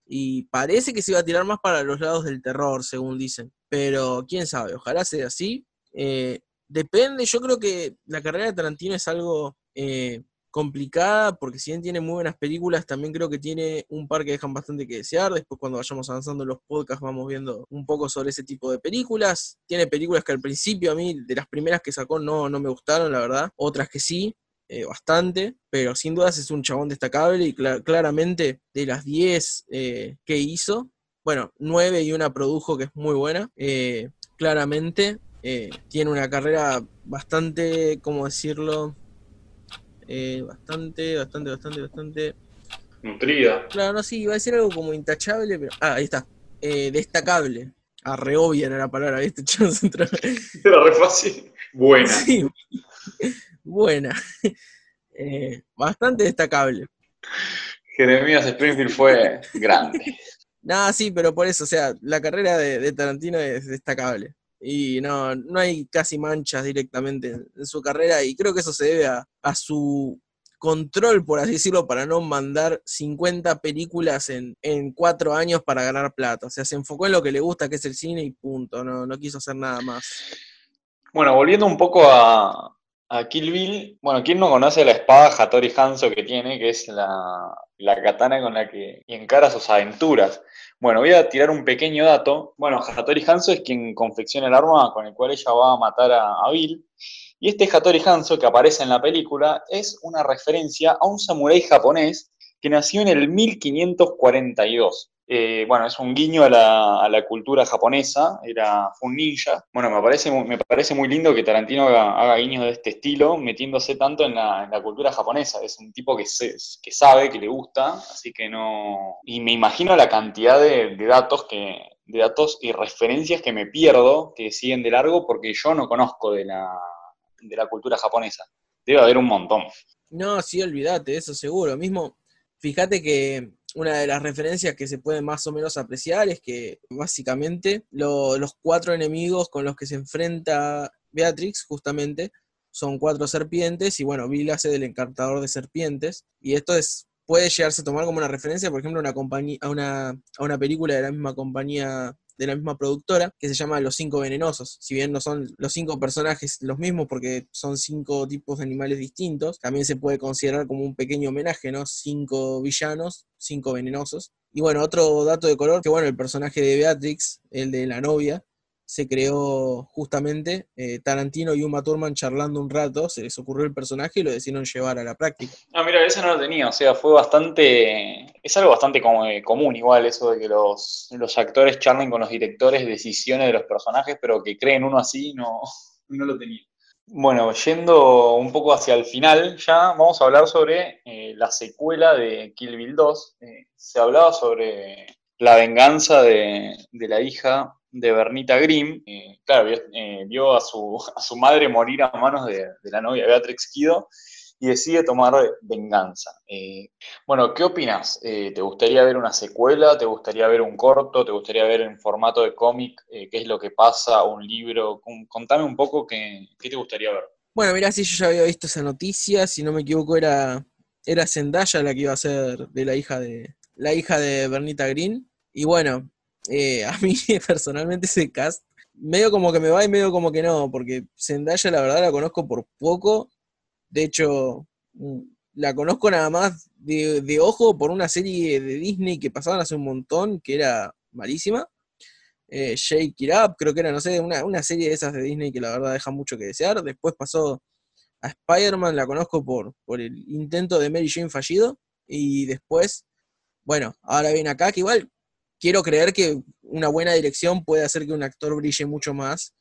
S3: Y parece que se iba a tirar más para los lados del terror, según dicen. Pero quién sabe, ojalá sea así. Eh, depende, yo creo que la carrera de Tarantino es algo eh, complicada, porque si bien tiene muy buenas películas, también creo que tiene un par que dejan bastante que desear. Después cuando vayamos avanzando en los podcasts vamos viendo un poco sobre ese tipo de películas. Tiene películas que al principio a mí, de las primeras que sacó, no, no me gustaron, la verdad. Otras que sí, eh, bastante, pero sin dudas es un chabón destacable y claramente de las 10 eh, que hizo, bueno, 9 y una produjo que es muy buena, eh, claramente tiene una carrera bastante, ¿cómo decirlo? Bastante, bastante, bastante, bastante...
S2: Nutrida.
S3: Claro, no, sí, iba a decir algo como intachable, pero... Ah, ahí está. destacable. Ah, re obvia era la palabra, ¿viste?
S2: Era re fácil. Buena. Sí
S3: buena. Eh, bastante destacable.
S2: Jeremías Springfield fue grande.
S3: Nada, sí, pero por eso, o sea, la carrera de, Tarantino es destacable. Y no, no hay casi manchas directamente en, su carrera, y creo que eso se debe a, su control, por así decirlo, para no mandar 50 películas en, en, cuatro años para ganar plata. O sea, se enfocó en lo que le gusta, que es el cine, y punto. No, no quiso hacer nada más.
S2: Bueno, volviendo un poco a, a Kill Bill, bueno, ¿quién no conoce la espada Hattori Hanzo que tiene, que es la, katana con la que encara sus aventuras? Bueno, voy a tirar un pequeño dato. Bueno, Hattori Hanzo es quien confecciona el arma con el cual ella va a matar a, Bill. Y este Hattori Hanzo que aparece en la película es una referencia a un samurái japonés que nació en el 1542. Eh, bueno, es un guiño a la, cultura japonesa, era, fue un ninja. Bueno, me parece, me parece muy lindo que Tarantino haga, guiños de este estilo, metiéndose tanto en la, cultura japonesa. Es un tipo que, sabe, que le gusta, así que no... Y me imagino la cantidad de, datos que, de datos y referencias que me pierdo, que siguen de largo, porque yo no conozco de la, de la cultura japonesa. Debe haber un montón.
S3: No, sí, olvídate, eso seguro. Mismo, fíjate que una de las referencias que se puede más o menos apreciar es que básicamente los cuatro enemigos con los que se enfrenta Beatrix justamente son cuatro serpientes y bueno, Bill hace del encantador de serpientes. Y esto es puede llegarse a tomar como una referencia, por ejemplo, una compañía, a, una, a una película de la misma compañía de la misma productora, que se llama Los Cinco Venenosos. Si bien no son los cinco personajes los mismos porque son cinco tipos de animales distintos, también se puede considerar como un pequeño homenaje, ¿no? Cinco villanos, cinco venenosos. Y bueno, otro dato de color, que bueno, el personaje de Beatrix, el de la novia, se creó justamente eh, Tarantino y Uma Thurman charlando un rato, se les ocurrió el personaje y lo decidieron llevar a la práctica.
S2: Ah, mira, eso no lo tenía, o sea, fue bastante, es algo bastante eh, común igual eso de que los, los actores charlen con los directores decisiones de los personajes, pero que creen uno así, no, no lo tenía. Bueno, yendo un poco hacia el final, ya vamos a hablar sobre eh, la secuela de Kill Bill 2. se hablaba sobre la venganza de, de la hija de Bernita Grimm, eh, claro, eh, vio, a, su, a, su, madre morir a manos de, la novia Beatrix Kido y decide tomar venganza. Eh, bueno, ¿qué opinas? ¿Te gustaría ver una secuela? ¿Te gustaría ver un corto? ¿Te gustaría ver en formato de cómic qué es lo que pasa? ¿Un libro? Contame un poco qué, qué te gustaría ver.
S3: Bueno, mira, si yo ya había visto esa noticia, si no me equivoco era, era Zendaya la que iba a ser de la hija de, la hija de Bernita Green. Y bueno, eh, a mí personalmente ese cast, medio como que me va y medio como que no, porque Zendaya la verdad la conozco por poco. De hecho, mm, la conozco nada más de, ojo por una serie de Disney que pasaban hace un montón, que era malísima. Eh, Shake It Up, creo que era, no sé, una, una serie de esas de Disney que la verdad deja mucho que desear. Después pasó a Spider-Man, la conozco por, por el intento de Mary Jane fallido. Y después, bueno, ahora viene acá, que igual quiero creer que una buena dirección puede hacer que un actor brille mucho más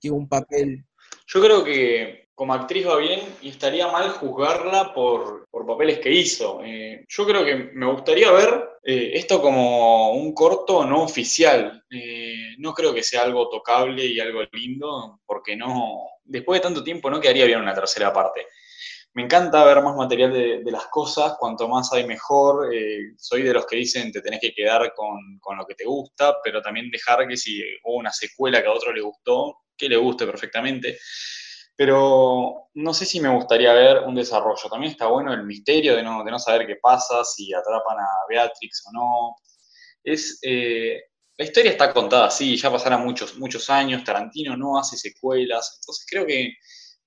S3: que un papel.
S2: Yo creo que como actriz va bien y estaría mal juzgarla por, papeles que hizo. Eh, yo creo que me gustaría ver eh, esto como un corto no oficial. Eh, no creo que sea algo tocable y algo lindo, porque no, después de tanto tiempo no quedaría bien una tercera parte me encanta ver más material de, las cosas, cuanto más hay mejor. Eh, soy de los que dicen te tenés que quedar con, lo que te gusta, pero también dejar que si hubo una secuela que a otro le gustó, que le guste perfectamente. Pero no sé si me gustaría ver un desarrollo. También está bueno el misterio de no, de no saber qué pasa, si atrapan a Beatrix o no. Es, eh, la historia está contada así, ya pasaron muchos, muchos años, Tarantino no hace secuelas, entonces creo que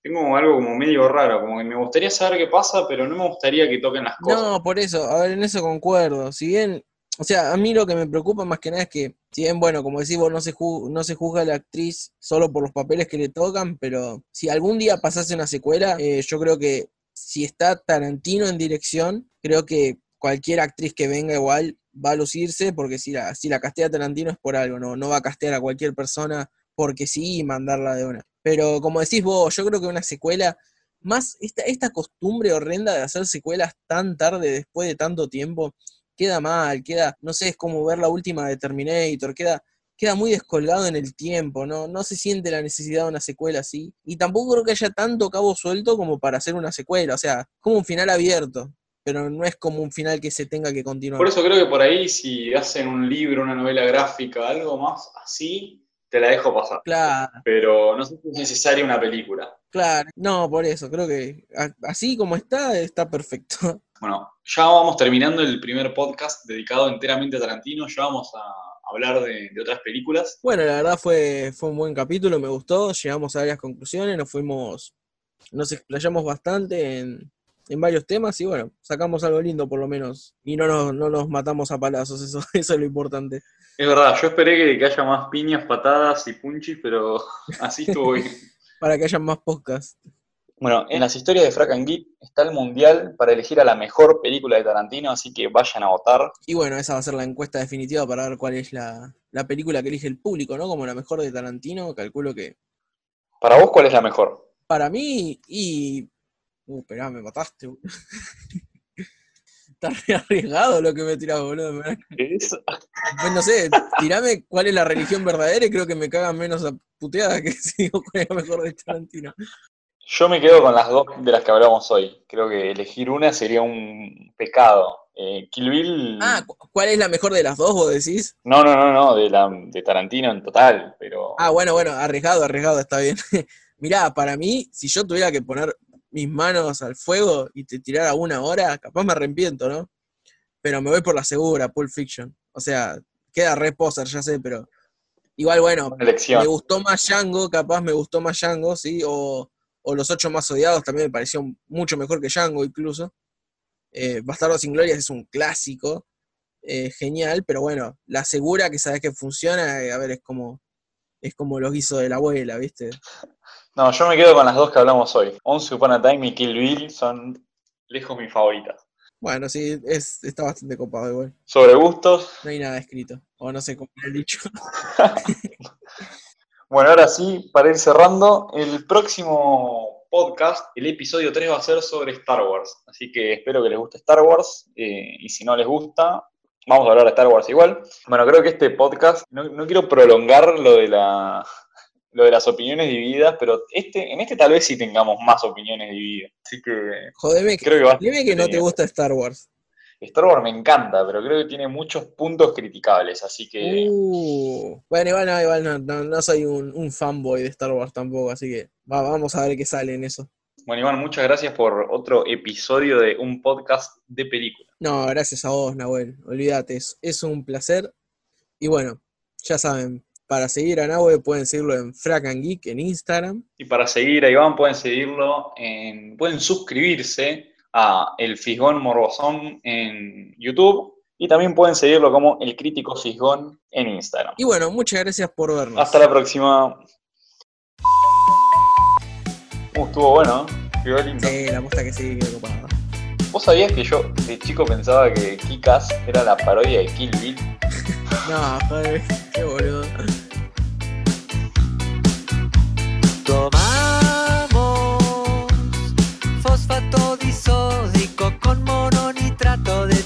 S2: tengo algo como medio raro, como que me gustaría saber qué pasa, pero no me gustaría que toquen las cosas.
S3: No, por eso, a ver, en eso concuerdo. Si bien, o sea, a mí lo que me preocupa más que nada es que, si bien, bueno, como decís vos, no se, no se juzga a la actriz solo por los papeles que le tocan, pero si algún día pasase una secuela, eh, yo creo que si está Tarantino en dirección, creo que cualquier actriz que venga igual va a lucirse, porque si la, si la castea Tarantino es por algo, no, no va a castear a cualquier persona porque sí y mandarla de una. Pero como decís vos, yo creo que una secuela, más esta, esta costumbre horrenda de hacer secuelas tan tarde, después de tanto tiempo, queda mal, queda, no sé, es como ver la última de Terminator, queda, queda muy descolgado en el tiempo, ¿no? No se siente la necesidad de una secuela así. Y tampoco creo que haya tanto cabo suelto como para hacer una secuela, o sea, como un final abierto, pero no es como un final que se tenga que continuar.
S2: Por eso creo que por ahí si hacen un libro, una novela gráfica, algo más así, te la dejo pasar.
S3: Claro,
S2: Pero no sé si es necesaria una película.
S3: claro, no, por eso, creo que así como está, está perfecto.
S2: Bueno, ya vamos terminando el primer podcast dedicado enteramente a Tarantino. Ya vamos a hablar de, de otras películas.
S3: Bueno, la verdad fue, fue un buen capítulo, me gustó, llegamos a varias conclusiones, nos fuimos, nos explayamos bastante en, en varios temas y bueno, sacamos algo lindo por lo menos y no nos, no nos matamos a palazos, eso, eso es lo importante.
S2: Es verdad, yo esperé que, que haya más piñas, patadas y punchis, pero así estuvo bien.
S3: Para que haya más podcasts.
S2: Bueno, en las historias de Frack and Geek está el mundial para elegir a la mejor película de Tarantino, así que vayan a votar.
S3: Y bueno, esa va a ser la encuesta definitiva para ver cuál es la, la película que elige el público, ¿no? Como la mejor de Tarantino, calculo que
S2: Para vos, ¿cuál es la mejor?
S3: para mí y... Uh, esperá, me mataste. Está re arriesgado lo que me tirás, boludo. me-
S2: Es-
S3: Pues no sé, tirame cuál es la religión verdadera y creo que me cagan menos a que si digo cuál es la mejor de Tarantino.
S2: Yo me quedo con las dos de las que hablamos hoy. Creo que elegir una sería un pecado. Eh, Kill Bill.
S3: Ah, cu- ¿cuál es la mejor de las dos, vos decís?
S2: No, no, no, no, de, la, de Tarantino en total, pero.
S3: Ah, bueno, bueno, arriesgado, arriesgado, está bien. Mirá, para mí, si yo tuviera que poner mis manos al fuego y te tirara una hora, capaz me arrepiento, ¿no? Pero me voy por la segura, Pulp Fiction. O sea, queda re poser, ya sé, pero igual, bueno,
S2: elección.
S3: me gustó más Django, capaz me gustó más Django, ¿sí? O, o Los Ocho Más Odiados también me pareció mucho mejor que Django incluso. Eh, Bastardo sin Gloria es un clásico, eh, genial, pero bueno, la segura que sabes que funciona, eh, a ver, es como, es como los guisos de la abuela, ¿viste?
S2: No, yo me quedo con las dos que hablamos hoy. Once Upon a Time y Kill Bill son lejos mis favoritas.
S3: Bueno, sí, es, está bastante copado igual.
S2: Sobre gustos,
S3: No hay nada escrito, o no sé cómo le he dicho.
S2: Bueno, ahora sí, para ir cerrando, el próximo podcast, el episodio 3 va a ser sobre Star Wars. Así que espero que les guste Star Wars. eh, y si no les gusta, vamos a hablar de Star Wars igual. Bueno, creo que este podcast, no, no quiero prolongar lo de, la, lo de las opiniones divididas, pero este, en este tal vez sí tengamos más opiniones divididas. Así que
S3: Jodeme que,
S2: creo
S3: dime que no te gusta Star Wars.
S2: Star Wars me encanta, pero creo que tiene muchos puntos criticables. Así que
S3: Uh, bueno, igual no, igual no, no, no soy un, un fanboy de Star Wars tampoco, así que va- vamos a ver qué sale en eso.
S2: Bueno, Iván, muchas gracias por otro episodio de un podcast de película.
S3: No, gracias a vos, Nahuel. Olvídate, es, es un placer. Y bueno, ya saben, para seguir a Nahuel pueden seguirlo en Frack and Geek en Instagram.
S2: Y para seguir a Iván pueden seguirlo en, pueden suscribirse a El Fisgón Morbosón en YouTube y también pueden seguirlo como El Crítico Fisgón en Instagram.
S3: Y bueno, muchas gracias por vernos.
S2: Hasta la próxima. Uh, estuvo bueno, ¿eh? quedó lindo.
S3: Sí, la apuesta que sí, quedó copada.
S2: ¿Vos sabías que yo de chico pensaba que Kikas era la parodia de Kill Bill?
S3: No, joder, qué boludo.
S4: Con mononitrato de